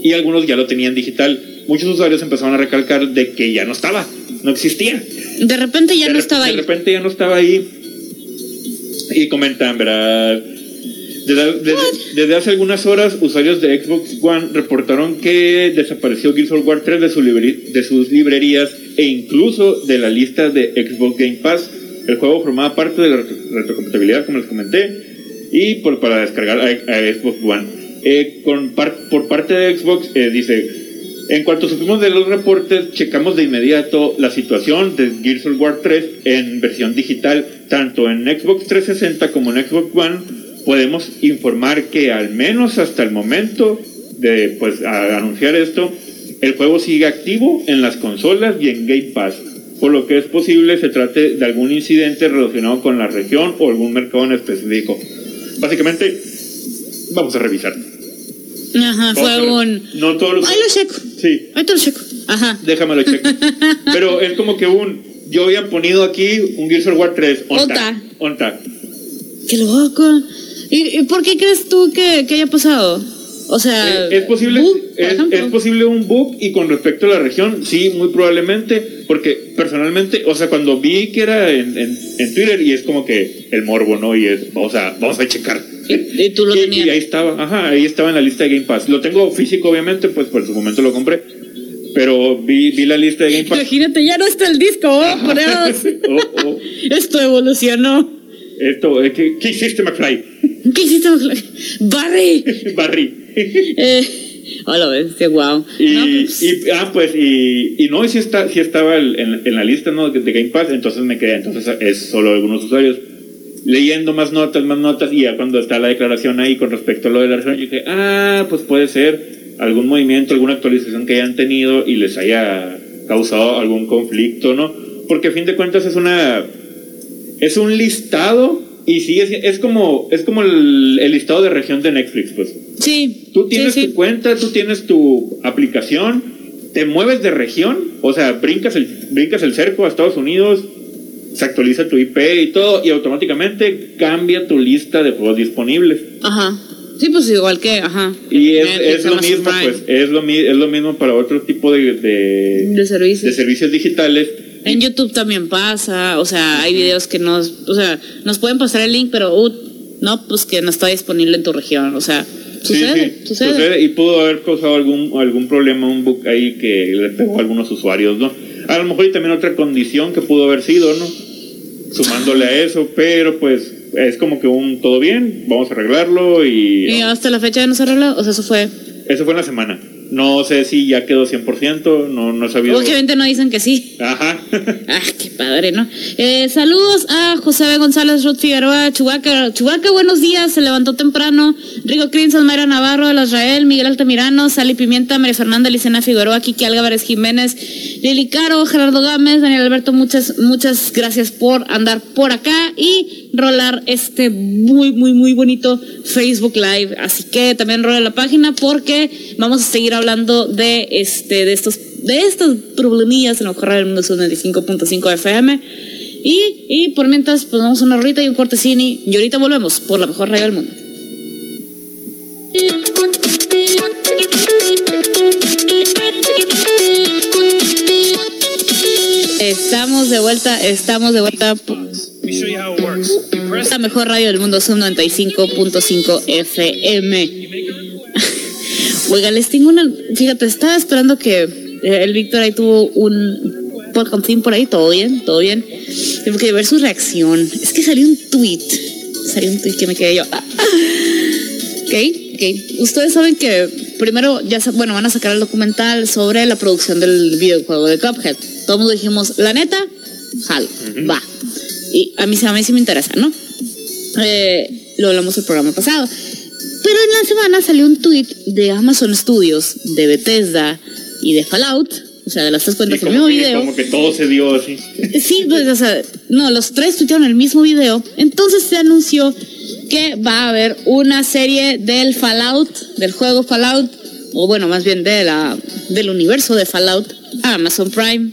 Speaker 2: y algunos ya lo tenían digital. Muchos usuarios empezaron a recalcar de que ya no estaba, no existía.
Speaker 1: De repente ya no estaba ahí.
Speaker 2: De repente ya no estaba ahí. Y comentan, ¿verdad? Desde, hace algunas horas, usuarios de Xbox One reportaron que desapareció Gears of War 3 de, de sus librerías e incluso de la lista de Xbox Game Pass. El juego formaba parte de la retrocompatibilidad, como les comenté, y por, para descargar a, Xbox One. Eh, con por parte de Xbox, eh, dice, en cuanto supimos de los reportes, checamos de inmediato la situación de Gears of War 3 en versión digital, tanto en Xbox 360 como en Xbox One podemos informar que al menos hasta el momento de pues, anunciar esto, el juego sigue activo en las consolas y en Game Pass, por lo que es posible se trate de algún incidente relacionado con la región o algún mercado en específico. Básicamente, vamos a revisar.
Speaker 1: Ajá, fue un...
Speaker 2: No todos los...
Speaker 1: Ahí lo checo.
Speaker 2: Sí.
Speaker 1: Ahí te lo checo. Ajá.
Speaker 2: Déjamelo checo. Pero es como que un... Yo había ponido aquí un Gears of War 3. Onta. Onta.
Speaker 1: Qué loco. ¿Y, por qué crees tú que, que haya pasado? O sea,
Speaker 2: eh, es posible, es, posible un bug y con respecto a la región, sí, muy probablemente, porque personalmente, o sea, cuando vi que era en, en, Twitter y es como que el morbo, ¿no? Y es, o sea, vamos a checar.
Speaker 1: Y, tú lo tenías.
Speaker 2: Y ahí estaba, ajá, ahí estaba en la lista de Game Pass. Lo tengo físico, obviamente, pues por su momento lo compré. Pero vi, vi la lista de Game Pass.
Speaker 1: Imagínate, ya no está el disco, oh, por oh, oh. Esto evolucionó.
Speaker 2: Esto, ¿qué, ¿qué hiciste, McFly?
Speaker 1: ¿Qué hiciste, McFly? ¡Barry!
Speaker 2: Barry.
Speaker 1: eh, hola, bestia, wow.
Speaker 2: Y, pues... y, ah, pues, y, y no, si, está, si estaba en, en, la lista ¿no? de, Game Pass, entonces me quedé, entonces es solo algunos usuarios. Leyendo más notas, más notas, y ya cuando está la declaración ahí con respecto a lo de la región, yo dije, ah, pues puede ser algún movimiento, alguna actualización que hayan tenido y les haya causado algún conflicto, ¿no? Porque a fin de cuentas es una es un listado y sí, es, como, es como el, listado de región de Netflix, pues.
Speaker 1: Sí.
Speaker 2: Tú tienes tu cuenta, tú tienes tu aplicación, te mueves de región, o sea, brincas el, brincas el cerco a Estados Unidos, se actualiza tu IP y todo, y automáticamente cambia tu lista de juegos disponibles.
Speaker 1: Ajá. Sí, pues igual que, ajá.
Speaker 2: Y es, lo mismo, pues, es lo, es lo mismo para otro tipo de, de,
Speaker 1: de servicios.
Speaker 2: de servicios digitales
Speaker 1: en YouTube también pasa, o sea, hay videos que nos, o sea, nos pueden pasar el link, pero uh, no, pues que no está disponible en tu región, o sea, sucede, sucede.
Speaker 2: Y pudo haber causado algún, algún problema, un bug ahí que le pegó a algunos usuarios, ¿no? A lo mejor y también otra condición que pudo haber sido, ¿no? Sumándole a eso, pero pues es como que un todo bien, vamos a arreglarlo y...
Speaker 1: ¿Y hasta la fecha ya no se arregló? O sea, eso fue...
Speaker 2: Eso fue en la semana. No sé si ya quedó 100%, no, no he sabido.
Speaker 1: Obviamente no dicen que sí.
Speaker 2: Ajá.
Speaker 1: ah, qué padre, ¿no? Eh, saludos a José B. González, Ruth Figueroa, Chubaca. Chubaca, buenos días, se levantó temprano. Rigo Crinson, Mayra Navarro, de Israel, Miguel Altamirano, Sally Pimienta, María Fernanda, Licena Figueroa, Kiki Álvarez Jiménez, Lili Caro, Gerardo Gámez, Daniel Alberto, muchas, muchas gracias por andar por acá y rolar este muy, muy, muy bonito Facebook Live. Así que también rola la página porque vamos a seguir hablando de este, de estos, de estos problemillas en el correo del mundo 95.5 FM. Y, y por mientras, pues vamos a una horita y un cortesini. Y ahorita volvemos por la mejor radio del mundo. Estamos de vuelta, estamos de vuelta. La mejor radio del mundo son 95.5 FM. Oiga, les tengo una. Fíjate, estaba esperando que eh, el Víctor ahí tuvo un fin por ahí, todo bien, todo bien. Tengo que ver su reacción. Es que salió un tweet. Salió un tweet que me quedé yo. Ah, ah. Ok, ok. Ustedes saben que primero ya bueno, van a sacar el documental sobre la producción del videojuego de Cuphead. Todo el mundo dijimos, la neta, jalo, va. Y a mí, a mí sí me interesa, ¿no? Eh, lo hablamos el programa pasado. Pero en la semana salió un tweet de Amazon Studios, de Bethesda y de Fallout, o sea, de las tres cuentas del mismo video.
Speaker 2: Como que todo se dio así.
Speaker 1: Sí, pues, o sea, no, los tres tuitearon el mismo video. Entonces se anunció que va a haber una serie del Fallout, del juego Fallout, o bueno, más bien de la, del universo de Fallout, a Amazon Prime.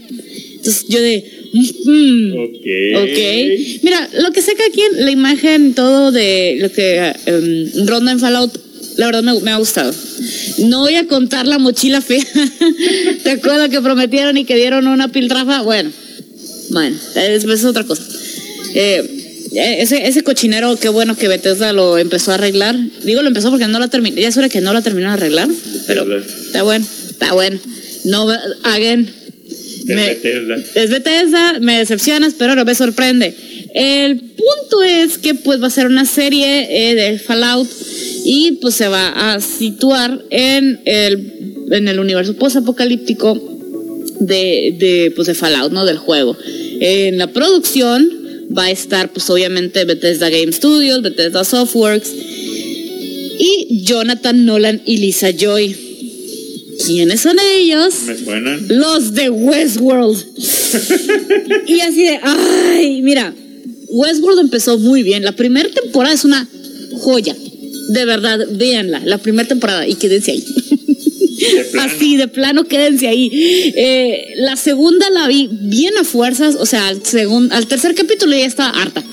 Speaker 1: Entonces yo de,
Speaker 2: mm,
Speaker 1: ok. Mira, lo que saca aquí en la imagen, todo de lo que um, ronda en Fallout, la verdad me, me ha gustado. No voy a contar la mochila fea. ¿Te acuerdas que prometieron y que dieron una piltrafa? Bueno, bueno, es, es otra cosa. Eh, ese, ese cochinero, qué bueno que Bethesda lo empezó a arreglar. Digo, lo empezó porque no lo terminó. Ya es hora que no lo terminó de arreglar. Pero está bueno, está bueno. No, again.
Speaker 2: Es Bethesda.
Speaker 1: Es Bethesda, me decepcionas, pero no me sorprende. El punto es que pues va a ser una serie eh, de Fallout y pues se va a situar en el, en el universo post-apocalíptico de, de, pues, de Fallout, ¿no? Del juego. En la producción va a estar pues obviamente Bethesda Game Studios, Bethesda Softworks y Jonathan Nolan y Lisa Joy. ¿Quiénes son ellos?
Speaker 2: Me suenan.
Speaker 1: Los de Westworld. y así de, ay, mira, Westworld empezó muy bien. La primera temporada es una joya. De verdad, véanla. La primera temporada y quédense ahí. Así, de plano, quédense ahí. Eh, la segunda la vi bien a fuerzas. O sea, al, al tercer capítulo ya estaba harta.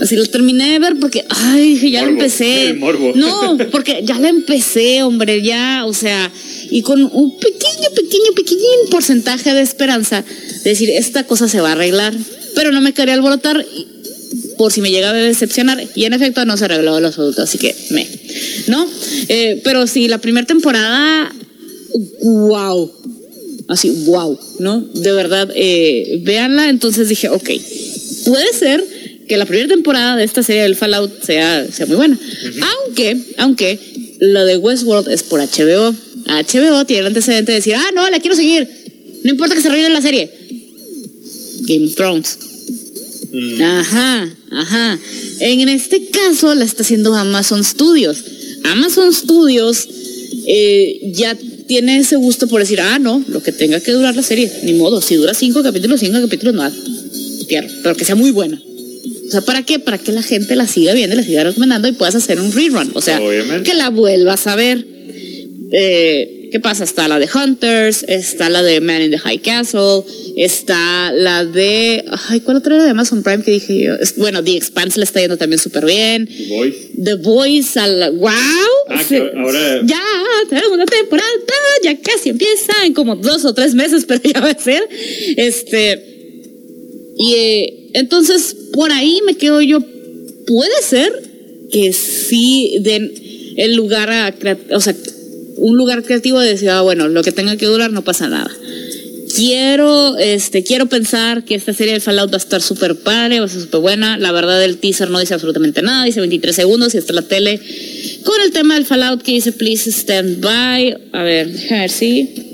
Speaker 1: Así lo terminé de ver porque, ay, ya la empecé. No, porque ya la empecé, hombre, ya, o sea, y con un pequeño, pequeño, pequeño porcentaje de esperanza de decir, esta cosa se va a arreglar. Pero no me quería alborotar por si me llegaba a decepcionar. Y en efecto no se arregló los adultos, así que me. ¿No? Eh, pero sí, la primera temporada, wow. Así, wow, ¿no? De verdad, eh, véanla. Entonces dije, ok, puede ser que la primera temporada de esta serie del Fallout sea, sea muy buena. Aunque, aunque, lo de Westworld es por HBO. HBO tiene el antecedente de decir, ah, no, la quiero seguir. No importa que se arregle la serie. Game of Thrones. Mm. Ajá, ajá. En este caso la está haciendo Amazon Studios. Amazon Studios eh, ya tiene ese gusto por decir, ah, no, lo que tenga que durar la serie, ni modo, si dura cinco capítulos, cinco capítulos, no, pero que sea muy buena. O sea, ¿para qué? Para que la gente la siga viendo, la siga recomendando y puedas hacer un rerun. O sea, que la vuelvas a ver. Eh, ¿Qué pasa? Está la de Hunters, está la de Man in the High Castle, está la de. Ay, ¿cuál otra era de Amazon Prime que dije yo? Bueno, The Expanse le está yendo también súper bien.
Speaker 2: The Voice.
Speaker 1: The Voice, al, ¡wow!
Speaker 2: Ah, ahora.
Speaker 1: Ya, una temporada, ya casi empieza en como dos o tres meses, pero ya va a ser. Este. Y eh, entonces, por ahí me quedo yo. Puede ser que sí den el lugar a. O sea, un lugar creativo de decir, ah, bueno, lo que tenga que durar no pasa nada. Quiero, este, quiero pensar que esta serie de Fallout va a estar súper padre, va a ser súper buena. La verdad, el teaser no dice absolutamente nada, dice 23 segundos y está la tele con el tema del Fallout que dice Please Stand By. A ver, a ver si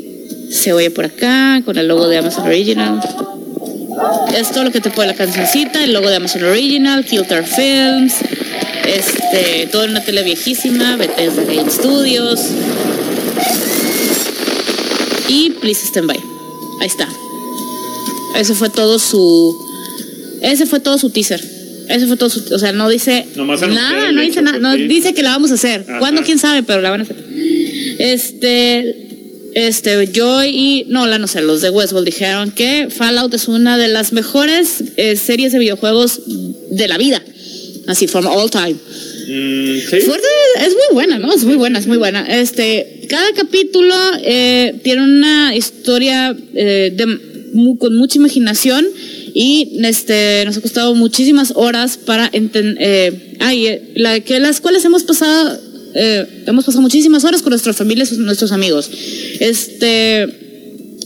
Speaker 1: se oye por acá con el logo de Amazon Original. Es todo lo que te puede la cancioncita, el logo de Amazon Original, Kilter Films, este, todo en una tele viejísima, Bethesda Game Studios. Y Please Stand By. Ahí está. Ese fue todo su. Ese fue todo su teaser. Ese fue todo su. O sea, no dice nada, no dice nada. No, dice que la vamos a hacer. ¿Cuándo? ¿Quién sabe? Pero la van a hacer. Este. Este, Joy y no, la no sé, los de Westworld dijeron que Fallout es una de las mejores eh, series de videojuegos de la vida. Así, from all time.
Speaker 2: Mm,
Speaker 1: es muy buena, ¿no? Es muy buena, es muy buena. Este, cada capítulo eh, tiene una historia eh, de, con mucha imaginación y este, nos ha costado muchísimas horas para entender. Eh, ay, la, que las cuales hemos pasado, hemos pasado muchísimas horas con nuestras familias, nuestros amigos. Este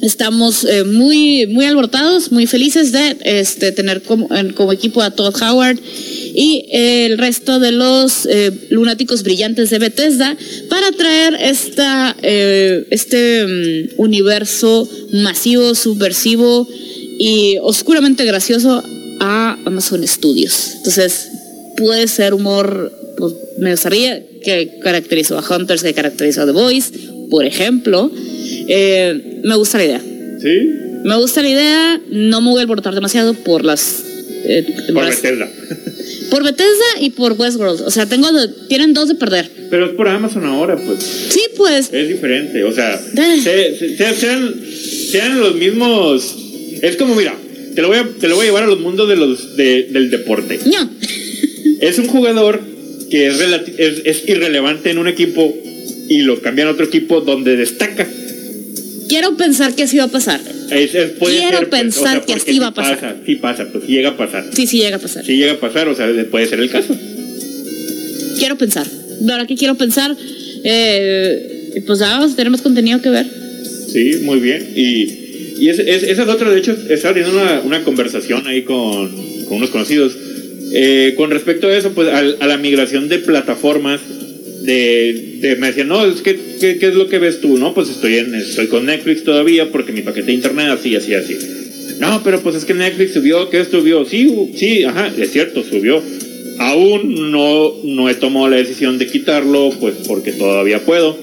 Speaker 1: estamos muy, muy alborotados, muy felices de este, tener como, como, equipo a Todd Howard y el resto de los eh, lunáticos brillantes de Bethesda para traer esta, eh, este mm, universo masivo, subversivo y oscuramente gracioso a Amazon Studios. Entonces, puede ser humor, pues, me gustaría que caracterizó a Hunters, que caracterizó a The Voice, por ejemplo. Eh, me gusta la idea.
Speaker 2: ¿Sí?
Speaker 1: Me gusta la idea, no me voy a alborotar demasiado por las...
Speaker 2: por Bethesda.
Speaker 1: Por Bethesda y por Westworld. O sea, tengo tienen dos de perder.
Speaker 2: Pero es por Amazon ahora, pues.
Speaker 1: Sí, pues.
Speaker 2: Es diferente. O sea, sean, sean los mismos. Es como, mira, te lo voy a, te lo voy a llevar a los mundos de los, del deporte.
Speaker 1: No.
Speaker 2: Es un jugador que es, es, irrelevante en un equipo, y lo cambian a otro equipo donde destaca.
Speaker 1: Quiero pensar que así va a pasar. Quiero pues, pensar que así va a pasar.
Speaker 2: Pasa, sí pasa, pues sí llega a pasar.
Speaker 1: Sí, sí llega a pasar.
Speaker 2: Sí llega a pasar, o sea, puede ser el caso.
Speaker 1: Quiero pensar. De verdad que quiero pensar. Eh, pues vamos, tenemos contenido que ver.
Speaker 2: Sí, muy bien. Y, y es, esa es otra, de hecho, estaba teniendo una, una conversación ahí con, con unos conocidos. Eh, con respecto a eso, pues a, a la migración de plataformas de, me decían, no, es que, ¿qué, es lo que ves tú? No, pues estoy, en, estoy con Netflix todavía porque mi paquete de internet así, así, así. No, pero pues es que Netflix subió, ¿qué subió? Sí, sí, ajá, es cierto, subió. Aún no, no he tomado la decisión de quitarlo, pues porque todavía puedo.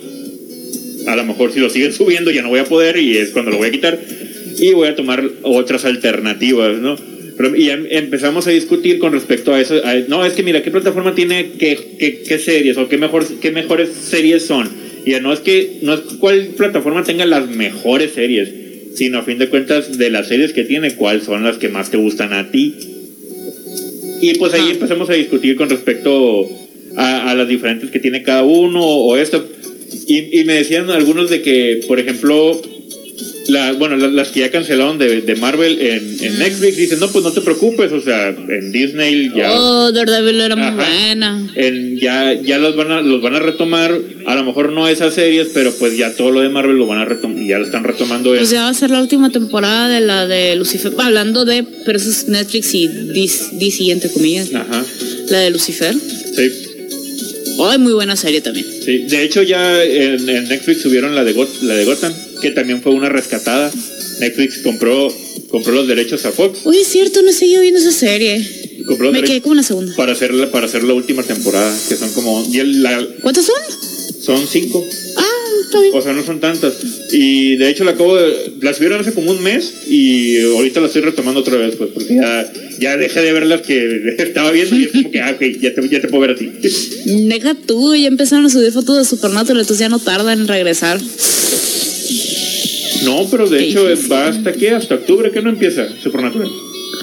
Speaker 2: A lo mejor si lo siguen subiendo ya no voy a poder y es cuando lo voy a quitar. Y voy a tomar otras alternativas, ¿no? Y em, empezamos a discutir con respecto a eso. no, es que mira, ¿qué plataforma tiene qué, qué, series o qué, mejor, qué mejores series son? Y no es que no es cuál plataforma tenga las mejores series, sino a fin de cuentas de las series que tiene, cuáles son las que más te gustan a ti. Y pues ahí ah. empezamos a discutir con respecto a, las diferentes que tiene cada uno o esto. Y, y me decían algunos de que, por ejemplo, la, bueno, las, que ya cancelaron de, de Marvel en, en, Netflix dicen, no, pues no te preocupes, o sea, en Disney ya...
Speaker 1: Oh, Daredevil era muy buena.
Speaker 2: En, ya ya los, van a, los van a retomar, a lo mejor no esas series, pero pues ya todo lo de Marvel lo van a retomar, ya lo están retomando.
Speaker 1: Pues ya va a ser la última temporada de la de Lucifer, hablando de, pero eso es Netflix y DC, entre comillas. Ajá. La de Lucifer.
Speaker 2: Sí.
Speaker 1: Ay, muy buena serie también.
Speaker 2: Sí, de hecho ya en, Netflix subieron la de, la de Gotham que también fue una rescatada. Netflix compró, compró los derechos a Fox.
Speaker 1: Uy, es cierto, no he seguido viendo esa serie. Me quedé como la segunda.
Speaker 2: Para hacer, la, para hacer la última temporada, que son como... La,
Speaker 1: ¿Cuántas son?
Speaker 2: Son cinco.
Speaker 1: Ah, está bien.
Speaker 2: O sea, no son tantas. Y de hecho la acabo de... Las vieron hace como un mes y ahorita las estoy retomando otra vez, pues, porque ya, ya dejé de ver las que estaba viendo y es como que, ah, ok, ya te, ya te puedo ver a ti.
Speaker 1: Deja tú, ya empezaron a subir fotos de Supernatural, entonces ya no tardan en regresar.
Speaker 2: No, pero de hecho va hasta qué, hasta octubre que no empieza Supernatural.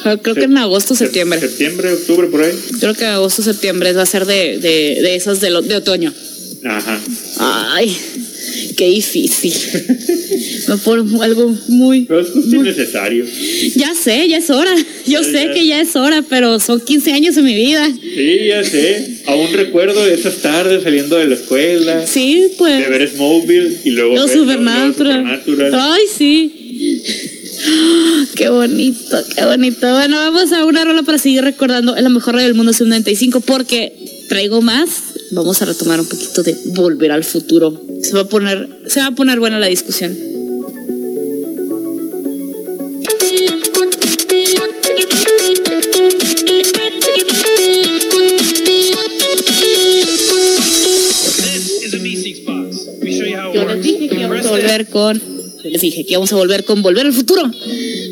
Speaker 1: Ah, creo que en agosto, septiembre.
Speaker 2: Septiembre, octubre, por ahí.
Speaker 1: Creo que agosto, septiembre va a ser de, de, de esas de, de otoño.
Speaker 2: Ajá.
Speaker 1: Ay, qué difícil. Pone algo muy.
Speaker 2: Pero es justo innecesario.
Speaker 1: Ya sé, ya es hora. Yo sé que ya es hora, pero son 15 años en mi vida.
Speaker 2: Sí, ya sé. Aún recuerdo esas tardes saliendo de la escuela.
Speaker 1: Sí, pues.
Speaker 2: De ver Smallville y luego.
Speaker 1: Los Supernatural. Ay, sí. Qué bonito, qué bonito. Bueno, vamos a una rola para seguir recordando en la mejor radio del mundo, 95, porque traigo más. Vamos a retomar un poquito de volver al futuro. Se va a poner, se va a poner buena la discusión. Yo les dije que íbamos a volver con. Les dije que íbamos a volver con Volver al Futuro.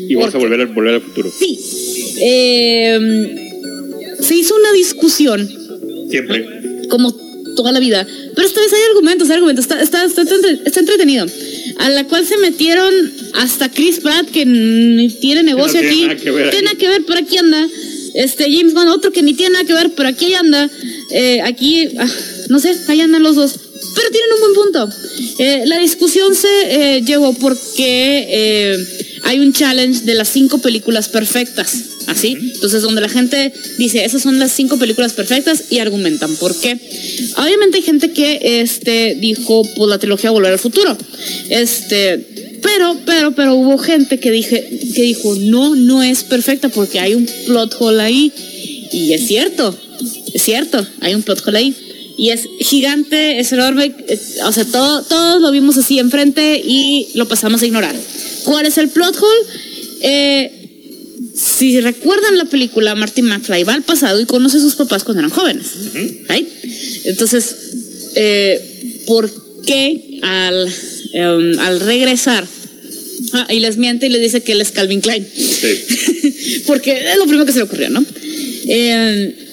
Speaker 2: Y vamos a volver, volver al futuro.
Speaker 1: Sí. Eh, se hizo una discusión.
Speaker 2: Siempre.
Speaker 1: Como toda la vida. Pero esta vez hay argumentos, hay argumentos. Está, está, está, está entretenido. A la cual se metieron hasta Chris Pratt, que tiene negocio aquí. Nada que ver tiene nada que ver, pero aquí anda. Este James Bond, otro que ni tiene nada que ver, pero aquí anda. Eh, aquí, ah, no sé, ahí andan los dos. Pero tienen un buen punto. Eh, la discusión se eh, llevó porque eh, hay un challenge de las cinco películas perfectas. Así. Entonces, donde la gente dice, esas son las cinco películas perfectas y argumentan por qué. Obviamente hay gente que este, dijo, pues la trilogía Volver al Futuro. Este, pero, pero, pero hubo gente que, dije, que dijo, no, no es perfecta porque hay un plot hole ahí. Y es cierto, es cierto, hay un plot hole ahí y es gigante, es enorme, o sea, todo, todos lo vimos así enfrente y lo pasamos a ignorar. ¿Cuál es el plot hole? Eh, si recuerdan la película, Martin McFly va al pasado y conoce a sus papás cuando eran jóvenes. Entonces, eh, ¿por qué al, em, al regresar ah, y les miente y les dice que él es Calvin Klein? Porque es lo primero que se le ocurrió, ¿no? Eh,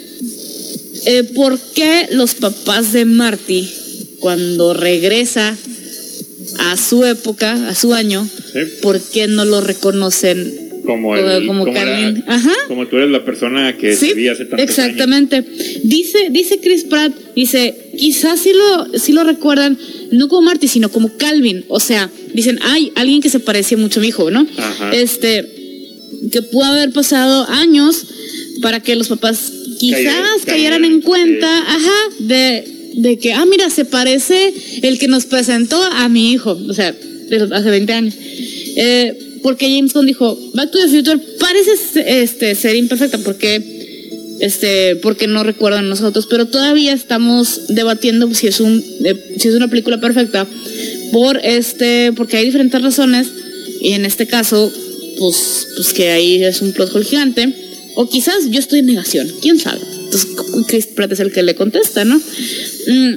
Speaker 1: eh, ¿por qué los papás de Marty, cuando regresa a su época, a su año, ¿por qué no lo reconocen
Speaker 2: Como, el, como, Ajá. como tú eres la persona que sí, vi hace tantos
Speaker 1: Exactamente. Dice, dice Chris Pratt, dice, quizás sí lo, sí lo recuerdan, no como Marty, sino como Calvin. O sea, dicen, hay alguien que se parecía mucho a mi hijo, ¿no? Ajá. Este, que pudo haber pasado años para que los papás quizás cayeran, en cuenta, ajá, de, de que, ah, mira, se parece el que nos presentó a mi hijo, o sea, hace 20 años. Eh, porque James Bond dijo, Back to the Future parece este, ser imperfecta porque este porque no recuerdan nosotros, pero todavía estamos debatiendo si es un eh, si es una película perfecta por este porque hay diferentes razones y en este caso pues pues que ahí es un plot hole gigante o quizás yo estoy en negación, quién sabe. Entonces Chris Pratt es el que le contesta, ¿no? Mm,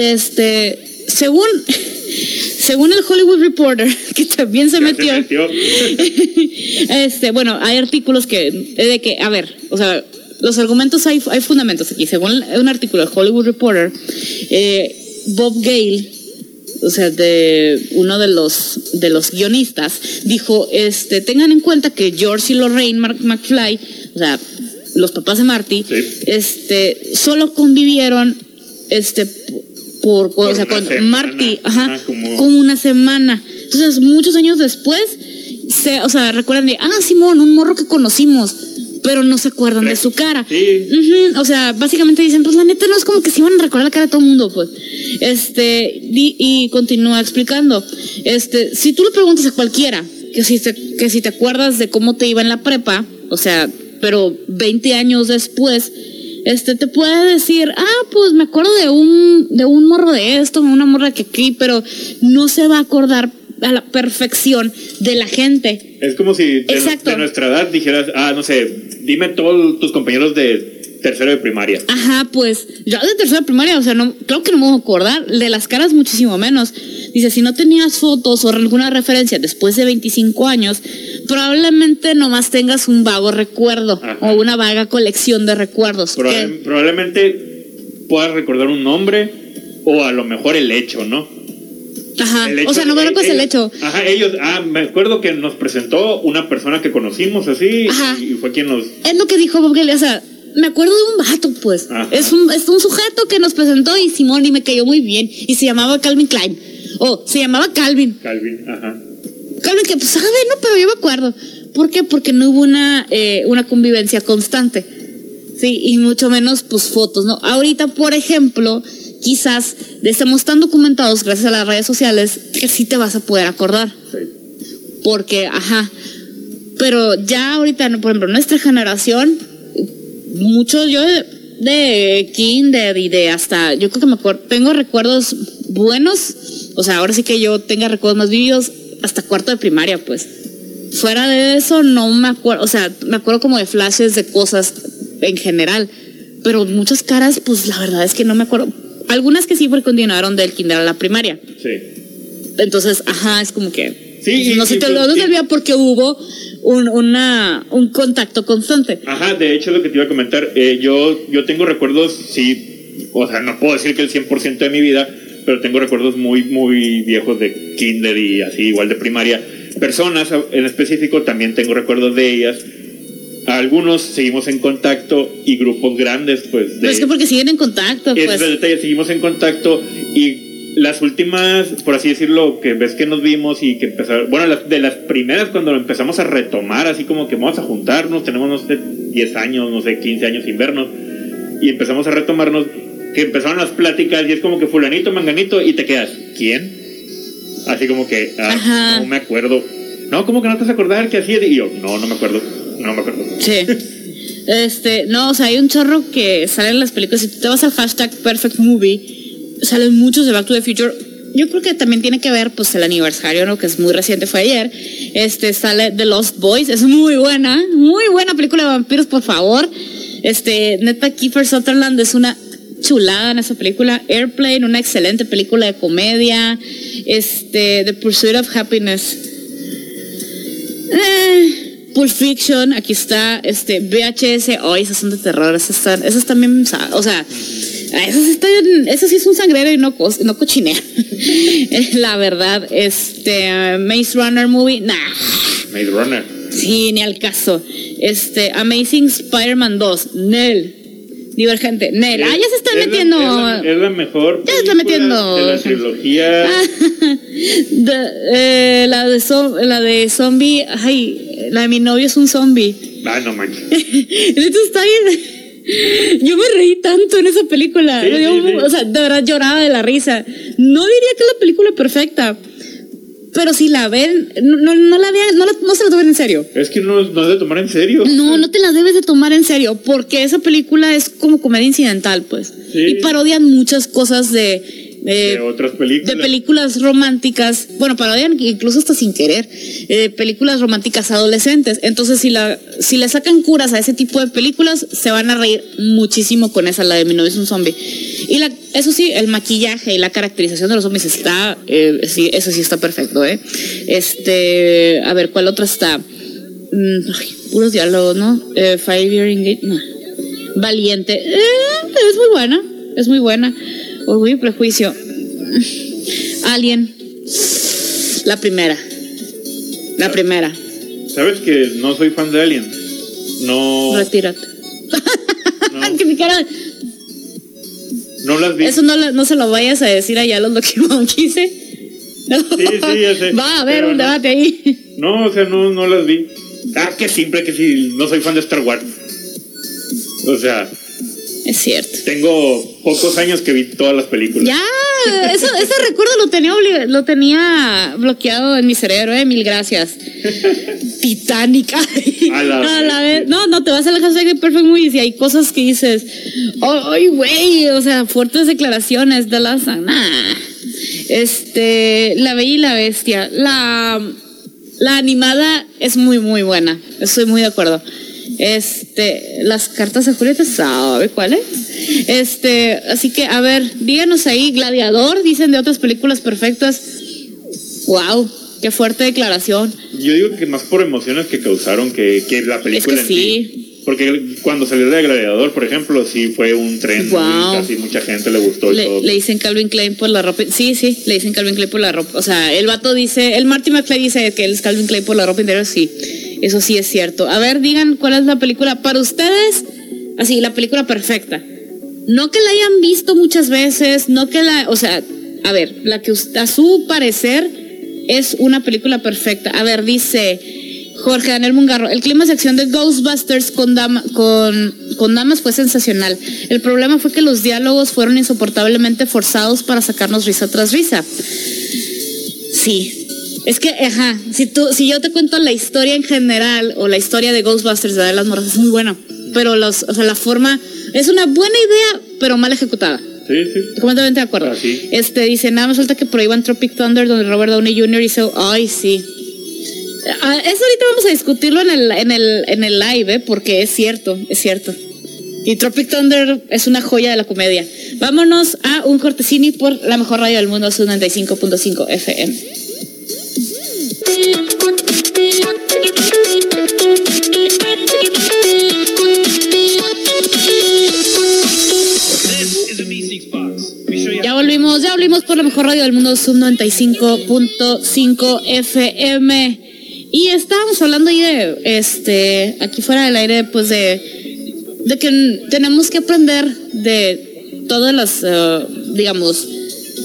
Speaker 1: este, según según el Hollywood Reporter, que también se metió, este, bueno, hay artículos que, de que, a ver, o sea, los argumentos hay, hay fundamentos aquí. Según un artículo del Hollywood Reporter, eh, Bob Gale, o sea, de uno de los de los guionistas, dijo, este, tengan en cuenta que George y Lorraine McFly, o sea, los papás de Marty, este, solo convivieron, este, por, o sea, con Marty, ajá, como... una semana. Entonces, muchos años después, se, o sea, recuerdan de, ah, Simón, un morro que conocimos, pero no se acuerdan de su cara. Sí. o sea, básicamente dicen, pues la neta no es como que se iban a recordar la cara de todo el mundo, pues. Este, y, y, continúa explicando, este, si tú le preguntas a cualquiera que si, te, que si te acuerdas de cómo te iba en la prepa, o sea, pero 20 años después, este te puede decir, ah, pues me acuerdo de un, de un morro de esto, una morra que aquí, pero no se va a acordar a la perfección de la gente.
Speaker 2: Es como si de, nuestra edad dijeras, ah, no sé, dime todos tus compañeros de tercero de primaria.
Speaker 1: Ajá, pues yo de tercero de primaria, o sea, no, creo que no me voy a acordar, de las caras muchísimo menos. Dice, si no tenías fotos o alguna referencia después de 25 años, probablemente nomás tengas un vago recuerdo o una vaga colección de recuerdos.
Speaker 2: Probablemente puedas recordar un nombre o a lo mejor el hecho, ¿no?
Speaker 1: Ajá, o sea, no me es el hecho.
Speaker 2: Ajá, ellos, ah, me acuerdo que nos presentó una persona que conocimos así y fue quien nos...
Speaker 1: Es lo que dijo Bob o sea, me acuerdo de un vato, pues. Es un, es un sujeto que nos presentó y Simón y me cayó muy bien y se llamaba Calvin Klein. O se llamaba Calvin.
Speaker 2: Calvin, ajá.
Speaker 1: Calvin que, pues, sabe, no, pero yo me acuerdo. ¿Por qué? Porque no hubo una, eh, una convivencia constante. Sí, y mucho menos, pues, fotos, ¿no? Ahorita, por ejemplo, quizás estamos tan documentados gracias a las redes sociales que sí te vas a poder acordar. Porque, ajá. Pero ya ahorita, por ejemplo, nuestra generación, mucho yo de kinder y de hasta, yo creo que me acuerdo, tengo recuerdos buenos, o sea, ahora sí que yo tenga recuerdos más vividos hasta cuarto de primaria, pues. Fuera de eso, no me acuerdo, o sea, me acuerdo como de flashes de cosas en general, pero muchas caras, pues la verdad es que no me acuerdo. Algunas que sí porque continuaron del kinder a la primaria.
Speaker 2: Sí.
Speaker 1: Entonces, ajá, es como que. Sí, no se te, lo olvida porque hubo un, una, un contacto constante.
Speaker 2: Ajá, de hecho, lo que te iba a comentar, eh, yo, yo tengo recuerdos, sí, o sea, no puedo decir que el 100% de mi vida, pero tengo recuerdos muy, muy viejos de kinder y así, igual de primaria. Personas en específico también tengo recuerdos de ellas. Algunos seguimos en contacto y grupos grandes, pues.
Speaker 1: De, es que porque siguen en contacto, pues.
Speaker 2: detalle, seguimos en contacto y las últimas, por así decirlo, que ves que nos vimos y que empezaron, bueno, de las primeras cuando lo empezamos a retomar, así como que vamos a juntarnos, tenemos, no sé, 10 años, no sé, 15 años sin vernos, y empezamos a retomarnos, que empezaron las pláticas y es como que fulanito, manganito, y te quedas, ¿quién? Así como que, ah, no me acuerdo. No, como que no te vas a acordar que así? Y yo, no, no me acuerdo, no me acuerdo.
Speaker 1: Sí. Este, no, o sea, hay un chorro que sale en las películas. Si te vas al hashtag Perfect Movie, salen muchos de Back to the Future. Yo creo que también tiene que ver, pues, el aniversario, ¿no? Que es muy reciente, fue ayer. Este, sale The Lost Boys. Es muy buena, muy buena película de vampiros, por favor. Este, neta, Kiefer Sutherland es una chulada en esa película. Airplane, una excelente película de comedia. Este, The Pursuit of Happiness. Eh, Pulp Fiction, aquí está. Este, VHS, oh, esas son de terror. Esas, están, esas también, o sea, esas están, eso sí es un sangrero y no, no cochinea. La verdad, este, Maze Runner movie, nah.
Speaker 2: Maze Runner.
Speaker 1: Sí, ni al caso. Este, Amazing Spider-Man 2, Nel. Divergente, Nel. ah, ya se está metiendo.
Speaker 2: es, la, mejor.
Speaker 1: Ya se está metiendo.
Speaker 2: De la trilogía.
Speaker 1: Eh, la, de la de zombie. Ay, la de mi novio es un zombie.
Speaker 2: Ah, no manches.
Speaker 1: Está bien. Yo me reí tanto en esa película. O sea, de verdad lloraba de la risa. No diría que es la película perfecta, pero si la ven, no, no, la vean, no, no, se la tomen en serio.
Speaker 2: Es que no, no de tomar en serio.
Speaker 1: No, no te la debes de tomar en serio, porque esa película es como comedia incidental, pues. Y parodian muchas cosas de
Speaker 2: de otras películas.
Speaker 1: De películas románticas, bueno, parodian incluso hasta sin querer, eh, películas románticas adolescentes. Entonces, si, la, si le sacan curas a ese tipo de películas, se van a reír muchísimo con esa, la de Mi novio es un zombie. Y la, eso sí, el maquillaje y la caracterización de los zombies está, eh, sí, eso sí está perfecto, ¿eh? Este, a ver, ¿cuál otra está? Mm, puros diálogos, ¿no? Eh, Five Year Engagement. Valiente. Eh, es muy buena, es muy buena. Orgullo y prejuicio. Alien. La primera. La primera.
Speaker 2: ¿Sabes que no soy fan de Alien? No.
Speaker 1: Retírate. No. que mi cara.
Speaker 2: No las vi.
Speaker 1: Eso no, no se lo vayas a decir allá a los lo que quise.
Speaker 2: Sí, sí, ya sé.
Speaker 1: Va a haber un debate ahí.
Speaker 2: No, o sea, no, no las vi. Ah, que siempre que sí, no soy fan de Star Wars. O sea,
Speaker 1: es cierto.
Speaker 2: Tengo pocos años que vi todas las películas.
Speaker 1: Ya, eso, ese recuerdo lo tenía, lo tenía bloqueado en mi cerebro, eh, mil gracias. Titanic. a la, vez. No, no, te vas a la casa de Perfect Movies y hay cosas que dices, ay, güey, o sea, fuertes declaraciones de la nah. Este, La Bella y la Bestia. La, la animada es muy, muy buena. Estoy muy de acuerdo. Este, las cartas de Julieta, ¿sabe cuál es? Este, así que, a ver, díganos ahí, Gladiador, dicen de otras películas perfectas. ¡Wow! Qué fuerte declaración.
Speaker 2: Yo digo que más por emociones que causaron que, que la película en sí. Porque cuando salió de Gladiador, por ejemplo, sí fue un tren. Wow. Casi mucha gente le gustó.
Speaker 1: Le, le, dicen Calvin Klein por la ropa. Sí, sí, le dicen Calvin Klein por la ropa. O sea, el vato dice, el Marty McFly dice que él es Calvin Klein por la ropa interior, sí. Eso sí es cierto. A ver, digan cuál es la película para ustedes. Así, la película perfecta. No que la hayan visto muchas veces, no que la, o sea, a ver, la que a su parecer es una película perfecta. A ver, dice Jorge Daniel Mungarro, el clima de acción de Ghostbusters con, damas fue sensacional. El problema fue que los diálogos fueron insoportablemente forzados para sacarnos risa tras risa. Sí, es que, ajá, si, tú, si yo te cuento la historia en general o la historia de Ghostbusters de las Morras es muy buena, pero los, o sea, la forma es una buena idea, pero mal ejecutada.
Speaker 2: Sí, sí.
Speaker 1: Completamente de acuerdo. Este dice, nada más falta que prohíban Tropic Thunder donde Robert Downey Jr. hizo, ay, sí. Ah, eso ahorita vamos a discutirlo en el, en el, en el live, ¿eh? porque es cierto, es cierto. Y Tropic Thunder es una joya de la comedia. Vámonos a un cortesini por la mejor radio del mundo, 95.5 FM. Ya volvimos, ya volvimos por la mejor radio del mundo, Sub 95.5 FM. Y estábamos hablando ahí de, este, aquí fuera del aire, pues de, de que tenemos que aprender de todas las, eh, digamos,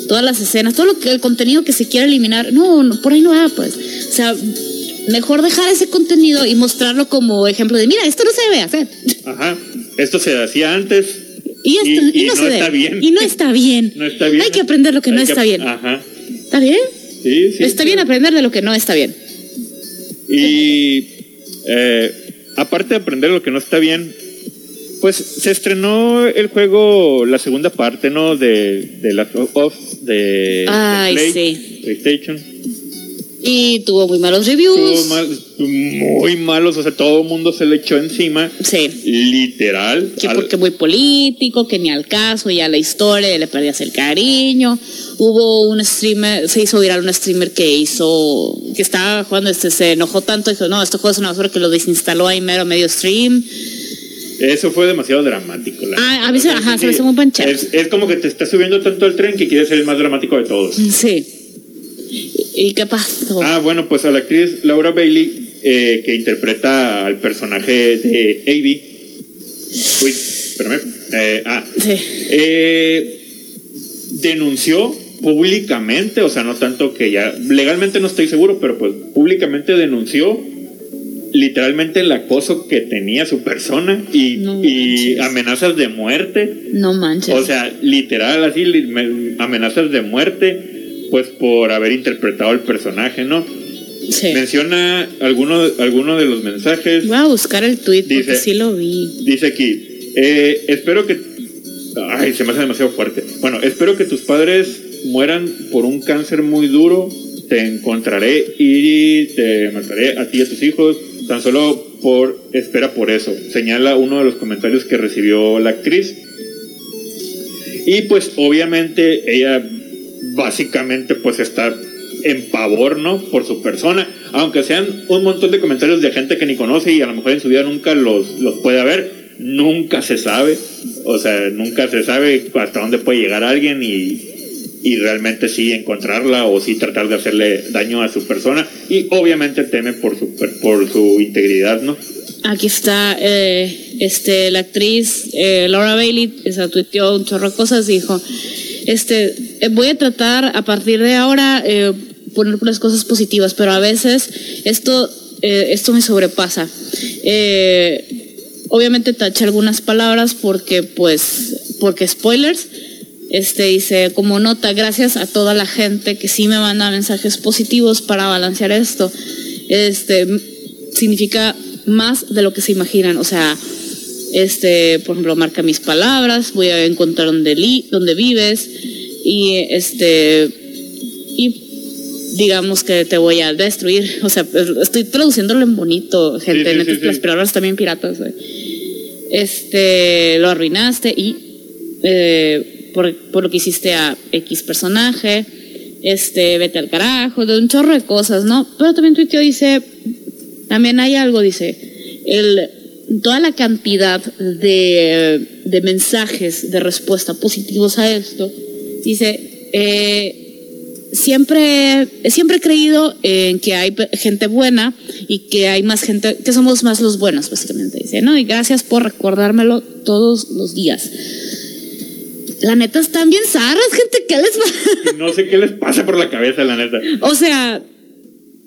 Speaker 1: todas las escenas, todo lo que el contenido que se quiere eliminar. No, no, por ahí no va, pues. O sea, mejor dejar ese contenido y mostrarlo como ejemplo de, mira, esto no se debe hacer.
Speaker 2: Ajá, esto se hacía antes.
Speaker 1: Y, esto, y, no, está bien. Y no está bien.
Speaker 2: no está bien.
Speaker 1: Hay que aprender lo que no está bien.
Speaker 2: Ajá.
Speaker 1: ¿Está bien?
Speaker 2: Sí, sí.
Speaker 1: Está bien aprender de lo que no está bien.
Speaker 2: Y eh, aparte de aprender lo que no está bien, pues se estrenó el juego, la segunda parte, ¿no? De, de la of de,
Speaker 1: Ay,
Speaker 2: sí. PlayStation.
Speaker 1: Y tuvo muy malos reviews.
Speaker 2: Tuvo muy malos, o sea, todo el mundo se le echó encima.
Speaker 1: Sí.
Speaker 2: Literal.
Speaker 1: Que porque muy político, que ni al caso, ya la historia, le perdías el cariño. Hubo un streamer, se hizo viral un streamer que hizo, que estaba jugando, este, se enojó tanto, dijo, no, este juego es una basura que lo desinstaló ahí mero medio stream.
Speaker 2: Eso fue demasiado dramático.
Speaker 1: ah, a mí se, ajá, se me hizo muy panchado.
Speaker 2: Es, es como que te está subiendo tanto el tren que quieres ser el más dramático de todos.
Speaker 1: Sí. ¿Y qué pasó?
Speaker 2: Ah, bueno, pues a la actriz Laura Bailey eh, que interpreta al personaje de Avi. Uy, espérame. Eh, ah, eh, denunció públicamente, o sea, no tanto que ya, legalmente no estoy seguro, pero pues públicamente denunció literalmente el acoso que tenía su persona y, amenazas de muerte.
Speaker 1: No manches.
Speaker 2: O sea, literal, así, amenazas de muerte, pues por haber interpretado el personaje, ¿no? Sí. Menciona algunos alguno de los mensajes.
Speaker 1: Voy a buscar el tweet porque sí lo vi.
Speaker 2: Dice aquí, eh, espero que... Ay, se me hace demasiado fuerte. Bueno, espero que tus padres mueran por un cáncer muy duro. Te encontraré y te mataré a ti y a tus hijos Tan solo por espera por eso, señala uno de los comentarios que recibió la actriz. Y pues obviamente ella básicamente pues está en pavor, ¿no? Por su persona, aunque sean un montón de comentarios de gente que ni conoce y a lo mejor en su vida nunca los, los puede ver, nunca se sabe, o sea, nunca se sabe hasta dónde puede llegar alguien y, y realmente sí encontrarla o sí tratar de hacerle daño a su persona y obviamente teme por su, por su integridad, ¿no?
Speaker 1: Aquí está eh, este, la actriz eh, Laura Bailey, esa tuiteó un chorro de cosas, dijo, este, eh, voy a tratar a partir de ahora poner las cosas positivas, pero a veces esto, esto me sobrepasa. obviamente taché algunas palabras porque, pues, porque spoilers, este dice, como nota, gracias a toda la gente que sí me manda mensajes positivos para balancear esto. Este significa más de lo que se imaginan. O sea, este, por ejemplo, marca mis palabras, voy a encontrar donde, li, donde vives y este y digamos que te voy a destruir. O sea, estoy traduciéndolo en bonito, gente. las palabras también piratas. Este, lo arruinaste y eh, por, lo que hiciste a X personaje, este, vete al carajo, de un chorro de cosas, ¿no? Pero también tuiteo dice, también hay algo, dice, el, toda la cantidad de, de mensajes de respuesta positivos a esto, dice, eh, siempre, siempre he creído en que hay gente buena y que hay más gente, que somos más los buenos, básicamente, dice, ¿no? Y gracias por recordármelo todos los días. La neta están bien zarras, gente. ¿Qué les
Speaker 2: pasa? No sé qué les pasa por la cabeza, la neta.
Speaker 1: O sea,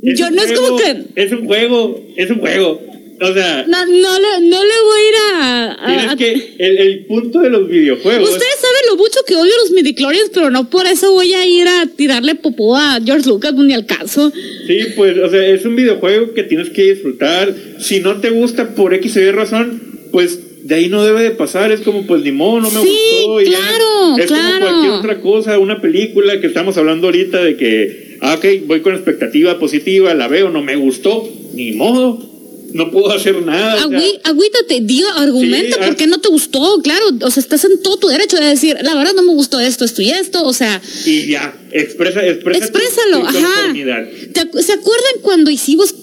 Speaker 1: yo no es como que.
Speaker 2: Es un juego, es un juego. O sea.
Speaker 1: No, no, le, no le voy a ir a.
Speaker 2: a, que el, punto de los videojuegos.
Speaker 1: Ustedes saben lo mucho que odio los midichlorians, pero no por eso voy a ir a tirarle popó a George Lucas ni al caso.
Speaker 2: Sí, pues, o sea, es un videojuego que tienes que disfrutar. Si no te gusta por X o Y razón, pues de ahí no debe de pasar, es como pues ni modo, no me
Speaker 1: sí, gustó. claro,
Speaker 2: Es
Speaker 1: como
Speaker 2: cualquier otra cosa, una película que estamos hablando ahorita de que, ah, ok, voy con expectativa positiva, la veo, no me gustó, ni modo. No puedo hacer nada.
Speaker 1: agüítate, diga, argumenta por qué no te gustó, claro, o sea, estás en todo tu derecho de decir, la verdad no me gustó esto, esto y esto, o sea.
Speaker 2: Y ya, expresa, expresa
Speaker 1: Exprésalo, ajá. ¿Se acuerdan cuando hicimos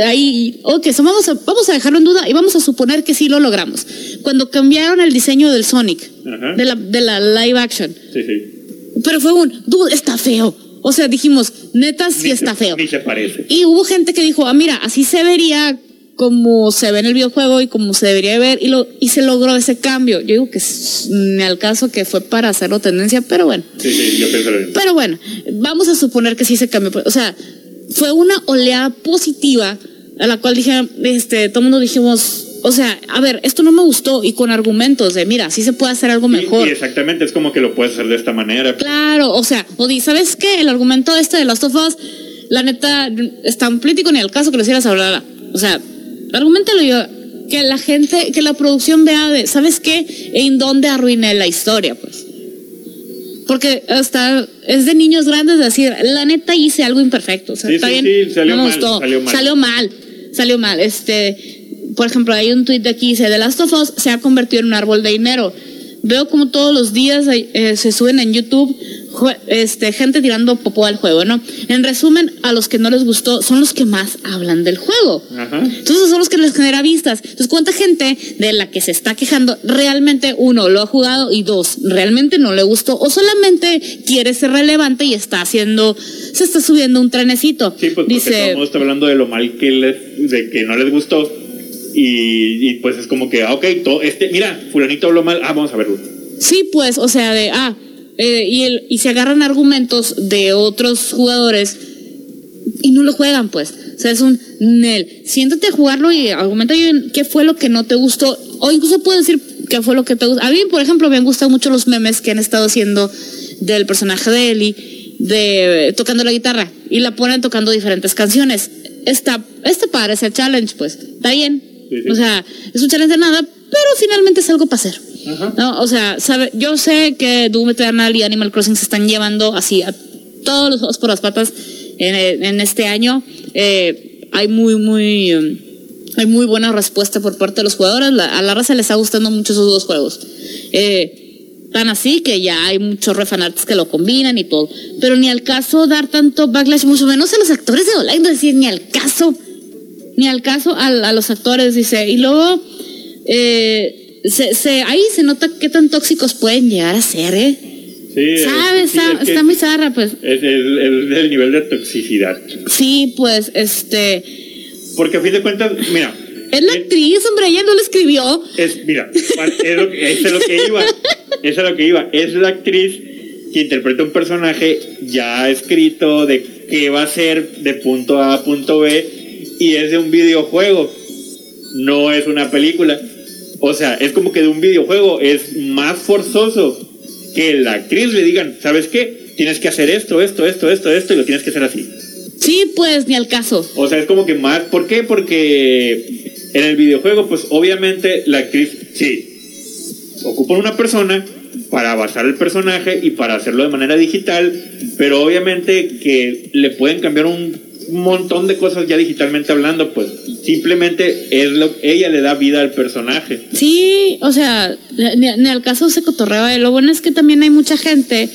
Speaker 1: ahí, ok, vamos, a, vamos a dejarlo en duda y vamos a suponer que sí lo logramos. Cuando cambiaron el diseño del Sonic, de la, de la live action.
Speaker 2: Sí, sí.
Speaker 1: Pero fue un, dude, está feo. O sea, dijimos, neta, sí está feo.
Speaker 2: Ni se parece.
Speaker 1: Y hubo gente que dijo, ah, mira, así se vería como se ve en el videojuego y como se debería ver y, lo, y se logró ese cambio. Yo digo que me al caso que fue para hacerlo tendencia, pero bueno.
Speaker 2: Sí, sí, yo pienso
Speaker 1: Pero bueno, vamos a suponer que sí se cambió. O sea, fue una oleada positiva a la cual dije, este, todo el mundo dijimos, o sea, a ver, esto no me gustó y con argumentos de, mira, sí se puede hacer algo mejor.
Speaker 2: Sí, exactamente, es como que lo puedes hacer de esta manera.
Speaker 1: Claro, o sea, o di, ¿sabes qué? El argumento este de Last of Us, la neta, es tan político ni al caso que lo hicieras hablar. O sea, argumentalo yo, que la gente, que la producción vea de, ¿sabes qué? En dónde arruiné la historia, pues. Porque hasta es de niños grandes decir, la neta hice algo imperfecto. O sea, está bien,
Speaker 2: salió, mal, salió, mal,
Speaker 1: salió mal. Salió mal. Este, por ejemplo, hay un tweet de aquí, dice, The Last of Us se ha convertido en un árbol de dinero. Veo como todos los días eh, se suben en YouTube este, gente tirando popó al juego, ¿no? En resumen, a los que no les gustó son los que más hablan del juego. Entonces son los que les genera vistas. Entonces, ¿cuánta gente de la que se está quejando realmente, uno, lo ha jugado y dos, realmente no le gustó o solamente quiere ser relevante y está haciendo, se está subiendo un trenecito?
Speaker 2: Sí, pues Dice, todo el mundo está hablando de lo mal que les, de que no les gustó y, pues es como que, ah, ok, todo este, mira, fulanito habló mal, ah, vamos a verlo.
Speaker 1: Sí, pues, o sea, de, ah, eh, y, el, y se agarran argumentos de otros jugadores y no lo juegan, pues. O sea, es un Nel. Siéntate a jugarlo y argumenta qué fue lo que no te gustó. O incluso puedo decir qué fue lo que te gustó. A mí, por ejemplo, me han gustado mucho los memes que han estado haciendo del personaje de Ellie, de tocando la guitarra. Y la ponen tocando diferentes canciones. Está, este parece challenge, pues. Está bien. O sea, es un challenge de nada, pero finalmente es algo para hacer. ¿no? O sea, sabe, yo sé que Doom Eternal y Animal Crossing se están llevando así a todos los ojos por las patas en, este año. Eh, hay muy, muy, um, hay muy buena respuesta por parte de los jugadores. a la raza les está gustando mucho esos dos juegos. Eh, tan así que ya hay muchos refanarts que lo combinan y todo. Pero ni al caso dar tanto backlash, mucho menos a los actores de online, decir, ni al caso. Ni al caso a, a los actores, dice. Y luego, eh, se, ahí se nota qué tan tóxicos pueden llegar a ser, ¿eh? Sí, ¿Sabes? está, muy zarra, pues.
Speaker 2: Es el, nivel de toxicidad.
Speaker 1: Sí, pues, este.
Speaker 2: Porque a fin de cuentas, mira.
Speaker 1: Es la actriz, hombre, ella no lo escribió.
Speaker 2: Es, mira, es lo, es lo que iba. Es lo que iba. Es la actriz que interpreta un personaje ya escrito de qué va a ser de punto A a punto B y es de un videojuego. No es una película. O sea, es como que de un videojuego es más forzoso que la actriz le digan, ¿sabes qué? Tienes que hacer esto, esto, esto, esto, esto y lo tienes que hacer así.
Speaker 1: Sí, pues ni al caso.
Speaker 2: O sea, es como que más... ¿Por qué? Porque en el videojuego, pues obviamente la actriz, sí, ocupa una persona para basar el personaje y para hacerlo de manera digital, pero obviamente que le pueden cambiar un montón de cosas ya digitalmente hablando, pues simplemente es lo ella le da vida al personaje.
Speaker 1: Sí, o sea, ni, al caso se cotorrea. Lo bueno es que también hay mucha gente,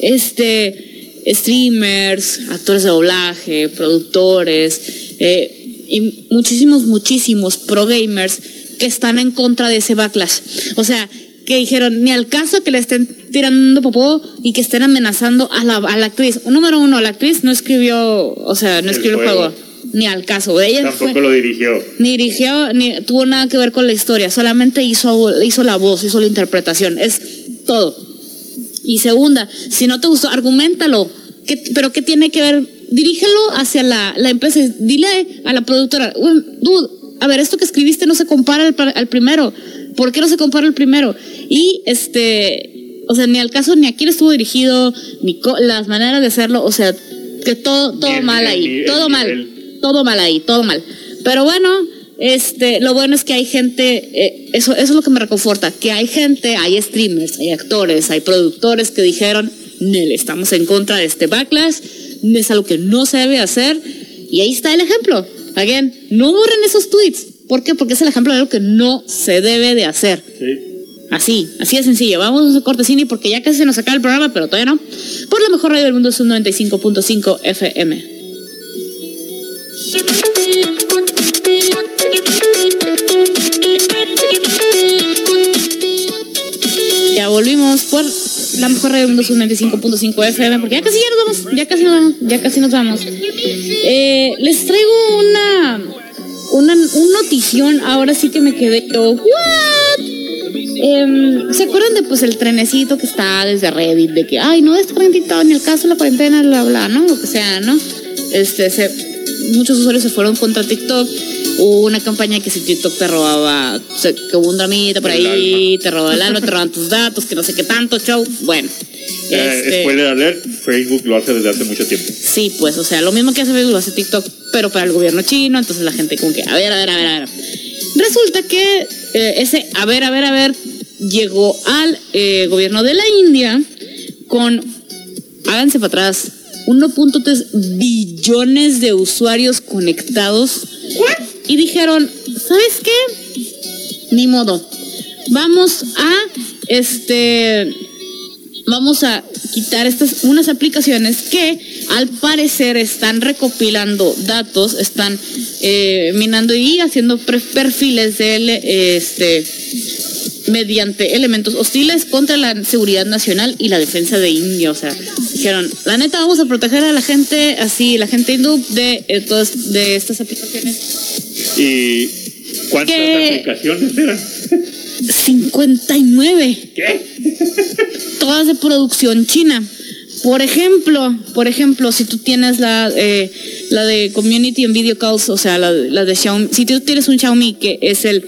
Speaker 1: este, streamers, actores de doblaje, productores, eh, y muchísimos, muchísimos pro gamers que están en contra de ese backlash. O sea, que dijeron, ni al caso que le estén tirando popó y que estén amenazando a la, a la actriz. Número uno, la actriz no escribió, o sea, no escribió el juego. Ni al caso. Ella
Speaker 2: Tampoco lo dirigió.
Speaker 1: Ni dirigió, ni tuvo nada que ver con la historia. Solamente hizo, hizo la voz, hizo la interpretación. Es todo. Y segunda, si no te gustó, argumentalo. ¿Pero qué tiene que ver? Dirígelo hacia la, la empresa. Dile a la productora, dude, a ver, esto que escribiste no se compara al, al primero ¿por qué no se compara el primero? Y este, o sea, ni al caso, ni a quién estuvo dirigido, ni las maneras de hacerlo, o sea, que todo, todo mal ahí, todo mal, todo mal ahí, todo mal. Pero bueno, este, lo bueno es que hay gente, eh, eso, eso es lo que me reconforta, que hay gente, hay streamers, hay actores, hay productores que dijeron, Nel, estamos en contra de este backlash, es algo que no se debe hacer, y ahí está el ejemplo. Again, no borren esos tweets, ¿Por qué? Porque es el ejemplo de algo que no se debe de hacer. Sí. Así, así de sencillo. Vamos a corte cine porque ya casi se nos acaba el programa, pero todavía no. Por la mejor radio del mundo es un 95.5 FM. Ya volvimos por la mejor radio del mundo es un 95.5 FM porque ya casi ya nos vamos, ya casi nos vamos, ya casi nos vamos. Eh, les traigo una una, un notición, ahora sí que me quedé yo, ¿what? Em, ¿Se acuerdan de pues el trenecito que está desde Reddit? De que, ay, no, este cuarentito, ni el caso de la cuarentena, bla, bla, ¿no? Lo que sea, ¿no? Este, se, muchos usuarios se fueron contra TikTok. Hubo una campaña que si TikTok te robaba, que hubo un dramita por ahí, te robaba el alma, te robaban tus datos, que no sé qué tanto, show. Bueno.
Speaker 2: Eh, este, spoiler alert, Facebook lo hace desde hace mucho tiempo.
Speaker 1: Sí, pues, o sea, lo mismo que hace Facebook lo hace TikTok, pero para el gobierno chino, entonces la gente como que, a ver, a ver, a ver, a ver. Resulta que eh, ese, a ver, a ver, a ver, llegó al eh, gobierno de la India con, háganse para atrás, 1.3 billones de usuarios conectados. Y dijeron, ¿sabes qué? Ni modo. Vamos a, este, vamos a quitar estas unas aplicaciones que al parecer están recopilando datos, están eh, minando y haciendo perfiles de este mediante elementos hostiles contra la seguridad nacional y la defensa de India. O sea, dijeron, la neta vamos a proteger a la gente así, la gente hindú de, eh, todas, de estas aplicaciones.
Speaker 2: ¿Y cuántas aplicaciones eran?
Speaker 1: 59.
Speaker 2: ¿Qué?
Speaker 1: Todas de producción china. Por ejemplo, por ejemplo, si tú tienes la, eh, la de Community en Video Calls, o sea, la, la de Xiaomi, si tú tienes un Xiaomi que es el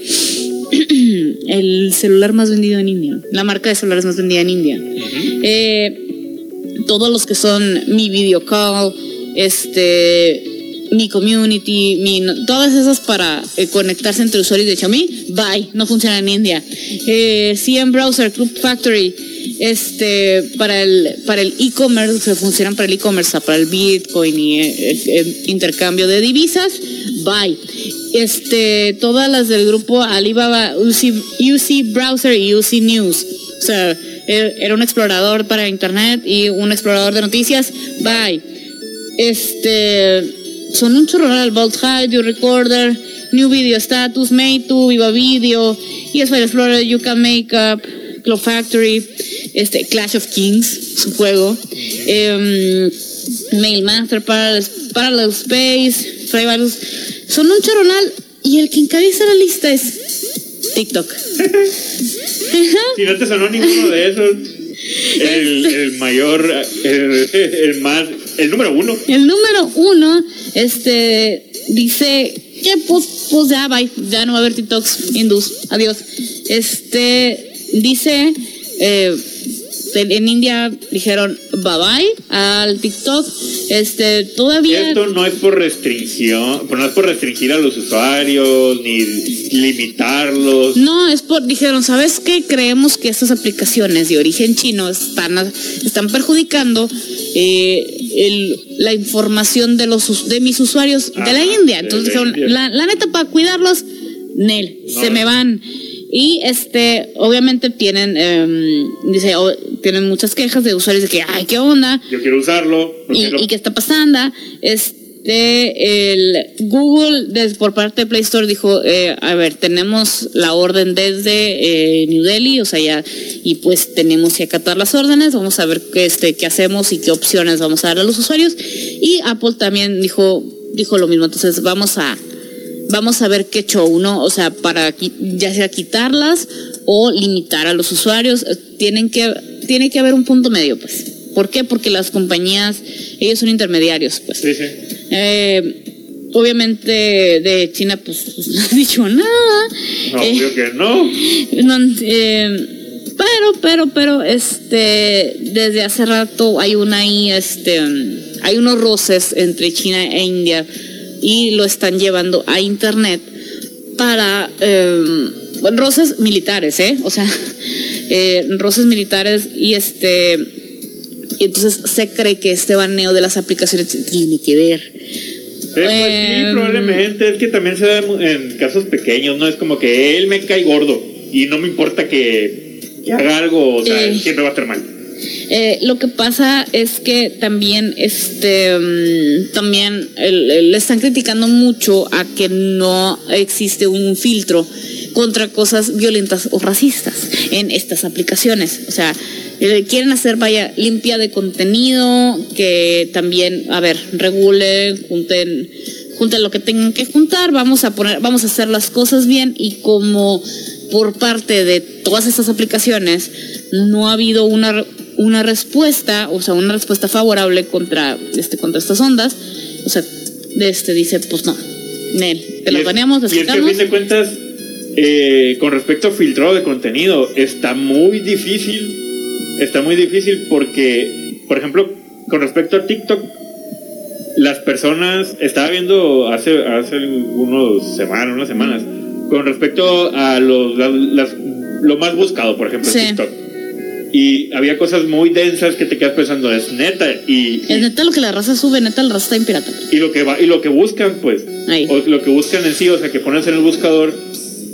Speaker 1: el celular más vendido en India, la marca de celulares más vendida en India. Eh, todos los que son mi video call, este, mi community, mi, todas esas para eh, conectarse entre usuarios de Xiaomi, bye, no funciona en India. Eh, CM Browser, Club Factory, este, para el para el e-commerce, se funcionan para el e-commerce, para el Bitcoin y intercambio de divisas, bye este, todas las del grupo Alibaba, UC, Browser y UC News. O sea, e, era un explorador para internet y un explorador de noticias. Bye. Este, son un chorro Vault Hide, Recorder, New Video Status, Mate2, Viva Video, ESFire Explorer, Yuka Makeup, Cloud Factory, este, Clash of Kings, su juego, eh, Mailmaster, Parallel, Parallel Space, Frivalus son un charonal y el que encabeza la lista es TikTok.
Speaker 2: si no te sonó ninguno de esos, el, el mayor, el, el, más, el número uno.
Speaker 1: El número uno, este, dice que pues, pues ya, bye, ya no va a haber TikToks hindús, adiós. Este, dice, eh, en India dijeron bye bye al TikTok. Este, todavía.
Speaker 2: Esto no es por restricción, no es por restringir a los usuarios ni limitarlos.
Speaker 1: No, es por, dijeron, ¿sabes qué? Creemos que estas aplicaciones de origen chino están, están perjudicando eh, la información de los de mis usuarios de la India. Entonces dijeron, La, neta, para cuidarlos, Nel, se me van. Y este, obviamente tienen, em, dice, tienen muchas quejas de usuarios de que, ay, ¿qué onda?
Speaker 2: Yo quiero usarlo.
Speaker 1: Y, qué está pasando? Este, el Google, por parte de Play Store, dijo, eh, a ver, tenemos la orden desde eh, New Delhi, o sea, ya, y pues tenemos que acatar las órdenes, vamos a ver qué, este, qué hacemos y qué opciones vamos a dar a los usuarios. Y Apple también dijo, dijo lo mismo, entonces vamos a vamos a ver qué show, ¿no? O sea, para ya sea quitarlas o limitar a los usuarios, eh, tienen que, tiene que haber un punto medio, pues. ¿Por qué? Porque las compañías, ellos son intermediarios, pues.
Speaker 2: Sí, sí.
Speaker 1: Eh, obviamente de China, pues, no ha dicho nada.
Speaker 2: No, eh, creo que no.
Speaker 1: pero, pero, pero, este, desde hace rato hay una ahí, este, hay unos roces entre China e India y lo están llevando a internet para eh, roces militares, ¿eh? O sea, eh, roces militares y este y entonces se cree que este baneo de las aplicaciones tiene que ver.
Speaker 2: Pues sí, em, probablemente. Es que también se da en casos pequeños, ¿no? Es como que él me cae gordo y no me importa que, haga algo, o sea, eh, siempre va a estar mal.
Speaker 1: Eh, lo que pasa es que también, este, mm, también le están criticando mucho a que no existe un filtro contra cosas violentas o racistas en estas aplicaciones. O sea, eh, quieren hacer, vaya, limpia de contenido, que también, a ver, regule, junten, junten lo que tengan que juntar, vamos a poner, vamos a hacer las cosas bien y como por parte de todas estas aplicaciones no ha habido una una respuesta, o sea, una respuesta favorable contra, este, contra estas ondas, o sea, este dice, pues no, Nel, te las baneamos,
Speaker 2: Y es que a fin de cuentas, eh, con respecto a filtrado de contenido, está muy difícil, está muy difícil porque, por ejemplo, con respecto a TikTok, las personas, estaba viendo hace, hace unos semanas, unas semanas, con respecto a los, lo más buscado, por ejemplo, TikTok y había cosas muy densas que te quedas pensando, es neta. Y,
Speaker 1: es neta lo que la raza sube, neta la raza está en pirata.
Speaker 2: Y lo que va, y lo que buscan, pues, o lo que buscan en sí, o sea, que pones en el buscador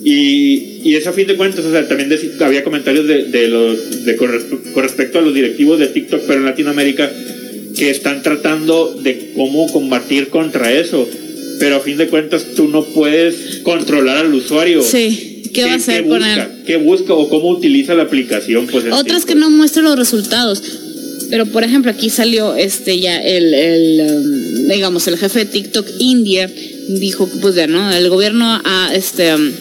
Speaker 2: Y, y eso a fin de cuentas, o sea, también había comentarios de, de los, de, con, respecto a los directivos de TikTok, pero en Latinoamérica, que están tratando de cómo combatir contra eso. Pero a fin de cuentas tú no puedes controlar al usuario.
Speaker 1: Sí. ¿Qué, va a hacer con él?
Speaker 2: ¿Qué busca o cómo utiliza la aplicación? Pues
Speaker 1: Otras que no muestran los resultados. Pero por ejemplo, aquí salió este ya el, el um, digamos, el jefe de TikTok India dijo pues ya, ¿no? El gobierno a este um,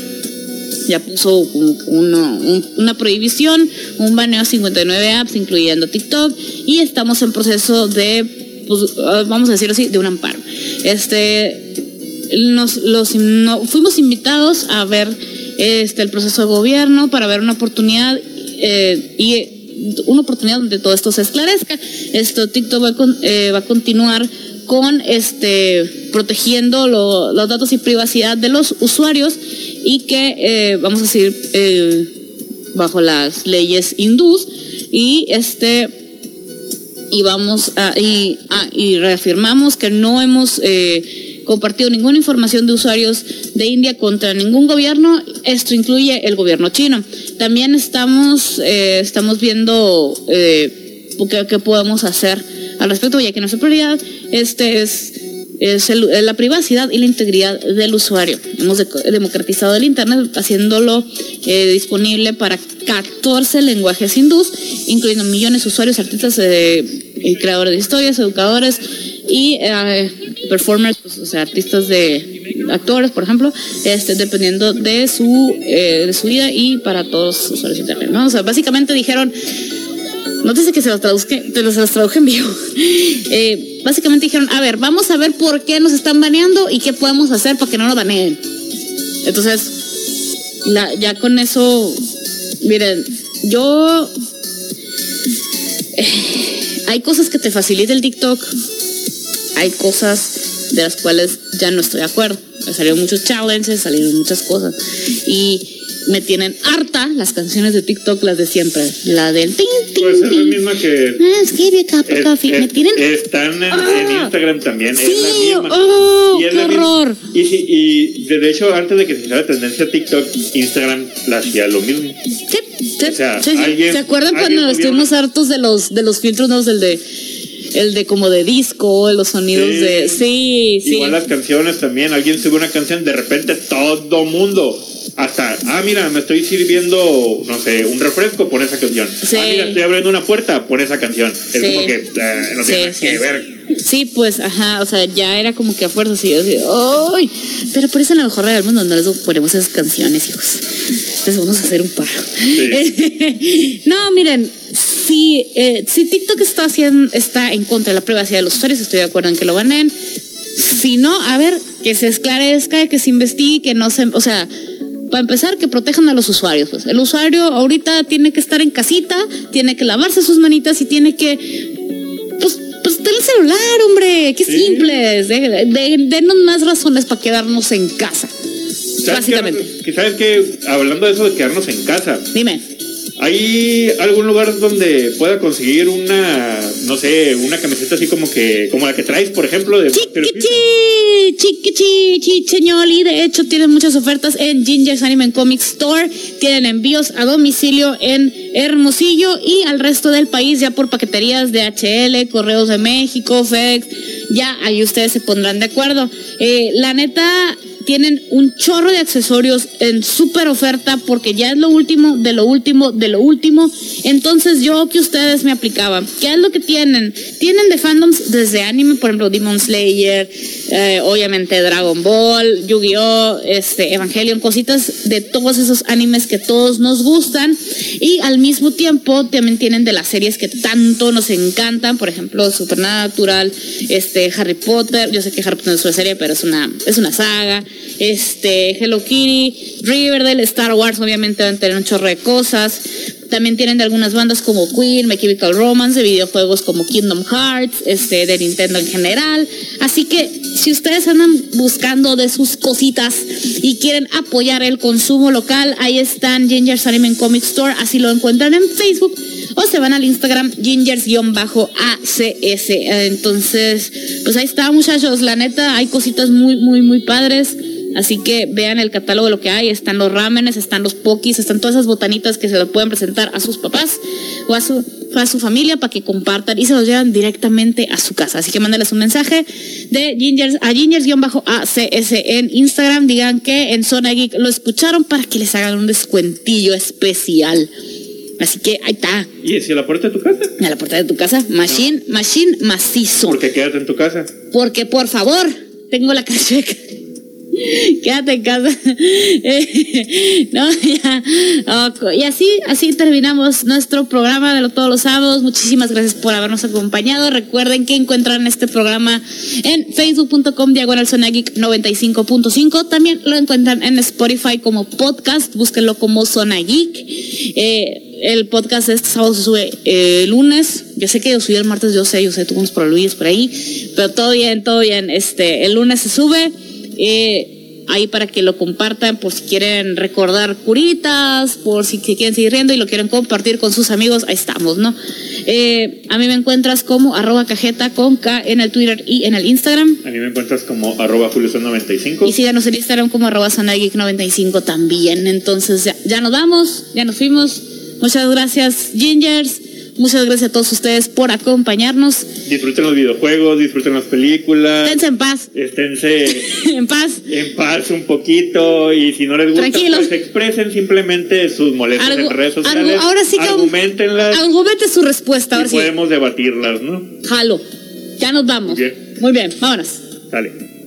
Speaker 1: ya puso una prohibición, un baneo a 59 apps, incluyendo TikTok, y estamos en proceso de, pues, ah, vamos a decirlo así, de un amparo. Este, nos, los, fuimos invitados a ver este, el proceso de gobierno para ver una oportunidad eh, y una oportunidad donde todo esto se esclarezca. Esto TikTok va, eh, va a continuar con este protegiendo los datos y privacidad de los usuarios y que eh, vamos a eh, bajo las leyes hindús y este y vamos a y, ah, reafirmamos que no hemos eh, compartido ninguna información de usuarios de India contra ningún gobierno. Esto incluye el gobierno chino. También estamos estamos viendo qué, qué podemos hacer al respecto ya que nuestra prioridad este es es la privacidad y la integridad del usuario. Hemos democratizado el Internet haciéndolo eh, disponible para 14 lenguajes hindús, incluyendo millones de usuarios, artistas, eh, creadores de historias, educadores y eh, performers, pues, o sea, artistas de actores, por ejemplo, este, dependiendo de su, de su vida y para todos los usuarios de Internet. ¿no? O sea, básicamente dijeron no sé que se los traduzca, te los traduje en vivo. Eh, básicamente dijeron, a ver, vamos a ver por qué nos están baneando y qué podemos hacer para que no nos baneen. Entonces, ya con eso, miren, yo... Eh, hay cosas que te facilita el TikTok, hay cosas de las cuales ya no estoy de acuerdo. Salieron muchos challenges, salieron muchas cosas. Y me tienen harta las canciones de TikTok, las de siempre. La del tin,
Speaker 2: tin, Pues es la misma que.
Speaker 1: Ah, me tienen.
Speaker 2: Están en, ah. Instagram también.
Speaker 1: Sí,
Speaker 2: es la misma.
Speaker 1: Oh, qué horror.
Speaker 2: Y, y, de hecho, antes de que se hiciera tendencia TikTok, Instagram la hacía lo mismo.
Speaker 1: Sí, sí, o sea, ¿Se acuerdan cuando estuvimos hartos de los, de los filtros, no? Del de el de como de disco, los sonidos de. Sí, sí.
Speaker 2: Igual las canciones también. Alguien sube una canción, de repente todo mundo hasta, ah, mira, me estoy sirviendo, no sé, un refresco, pon esa canción. Ah, mira, estoy abriendo una puerta, pon esa canción. Es como que eh, no tiene que ver.
Speaker 1: Sí, pues, ajá, o sea, ya era como que a fuerza así, así, ¡ay! Pero por eso en la mejor del mundo no les ponemos esas canciones, hijos. Entonces vamos a hacer un paro. no, miren, si, eh, si TikTok está, haciendo, está en contra de la privacidad de los usuarios, estoy de acuerdo en que lo banen. Si no, a ver, que se esclarezca, que se investigue, que no se, o sea, para empezar, que protejan a los usuarios. Pues. El usuario ahorita tiene que estar en casita, tiene que lavarse sus manitas y tiene que. Pues, pues el celular, hombre. Qué simple. denos más razones para quedarnos en casa. Básicamente.
Speaker 2: ¿Sabes que Hablando de eso de quedarnos en casa.
Speaker 1: Dime.
Speaker 2: ¿Hay algún lugar donde pueda conseguir una, no sé, una camiseta así como que, como la que traes, por ejemplo, de
Speaker 1: Chiquichi, chiquichi, chicheñoli. De hecho, tienen muchas ofertas en Ginger's Anime Comic Store. Tienen envíos a domicilio en Hermosillo y al resto del país ya por paqueterías de HL, Correos de México, FedEx. Ya ahí ustedes se pondrán de acuerdo. Eh, la neta, tienen un chorro de accesorios en súper oferta porque ya es lo último, de lo último, de lo último. Entonces yo que ustedes me aplicaban, ¿qué es lo que tienen? Tienen de fandoms desde anime, por ejemplo, Demon Slayer, eh, obviamente Dragon Ball, Yu-Gi-Oh, este, Evangelion, cositas de todos esos animes que todos nos gustan. Y al mismo tiempo también tienen de las series que tanto nos encantan, por ejemplo, Supernatural, este, Harry Potter. Yo sé que Harry Potter no es una serie, pero es una, es una saga este, Hello Kitty, Riverdale, Star Wars, obviamente van a tener un chorro de cosas. También tienen de algunas bandas como Queen, My Romance, de videojuegos como Kingdom Hearts, este, de Nintendo en general. Así que si ustedes andan buscando de sus cositas y quieren apoyar el consumo local, ahí están Ginger's Anime Comic Store, así lo encuentran en Facebook o se van al Instagram gingers-acs. Entonces, pues ahí está muchachos, la neta, hay cositas muy, muy, muy padres Así que vean el catálogo de lo que hay. Están los rámenes, están los pokis, están todas esas botanitas que se lo pueden presentar a sus papás o a su, a su familia para que compartan y se los llevan directamente a su casa. Así que mándenles un mensaje de Gingers a Gingers-ACS en Instagram. Digan que en Zona Geek lo escucharon para que les hagan un descuentillo especial. Así que ahí está.
Speaker 2: ¿Y es a la puerta de tu casa?
Speaker 1: A la puerta de tu casa. Machine, machine macizo.
Speaker 2: ¿Por qué quédate en tu casa?
Speaker 1: Porque por favor, tengo la cacheca. Quédate en casa. no, ya. Y así, así terminamos nuestro programa de todos los sábados. Muchísimas gracias por habernos acompañado. Recuerden que encuentran este programa en facebook.com diagonal 95.5. También lo encuentran en Spotify como podcast. Búsquenlo como Zona Geek. Eh, el podcast este sábado se sube el lunes. Yo sé que yo subí el martes, yo sé, yo sé, tuvimos problemas por ahí, pero todo bien, todo bien. Este, el lunes se sube. Eh, ahí para que lo compartan por si quieren recordar curitas, por si quieren seguir riendo y lo quieren compartir con sus amigos, ahí estamos, ¿no? Eh, a mí me encuentras como arroba cajeta con K en el Twitter y en el Instagram.
Speaker 2: A mí me encuentras como arroba 95
Speaker 1: Y síganos en Instagram como arroba 95 también. Entonces ya, ya nos vamos, ya nos fuimos. Muchas gracias, Gingers. Muchas gracias a todos ustedes por acompañarnos.
Speaker 2: Disfruten los videojuegos, disfruten las películas.
Speaker 1: Esténse en paz.
Speaker 2: Esténse
Speaker 1: en paz.
Speaker 2: En paz un poquito. Y si no les gusta, pues expresen simplemente sus molestias en redes sociales.
Speaker 1: ahora sí que
Speaker 2: argumentenlas.
Speaker 1: Argumente su respuesta. Ahora
Speaker 2: y podemos debatirlas, ¿no?
Speaker 1: Jalo. Ya nos vamos. Muy bien, vámonos.
Speaker 2: Dale.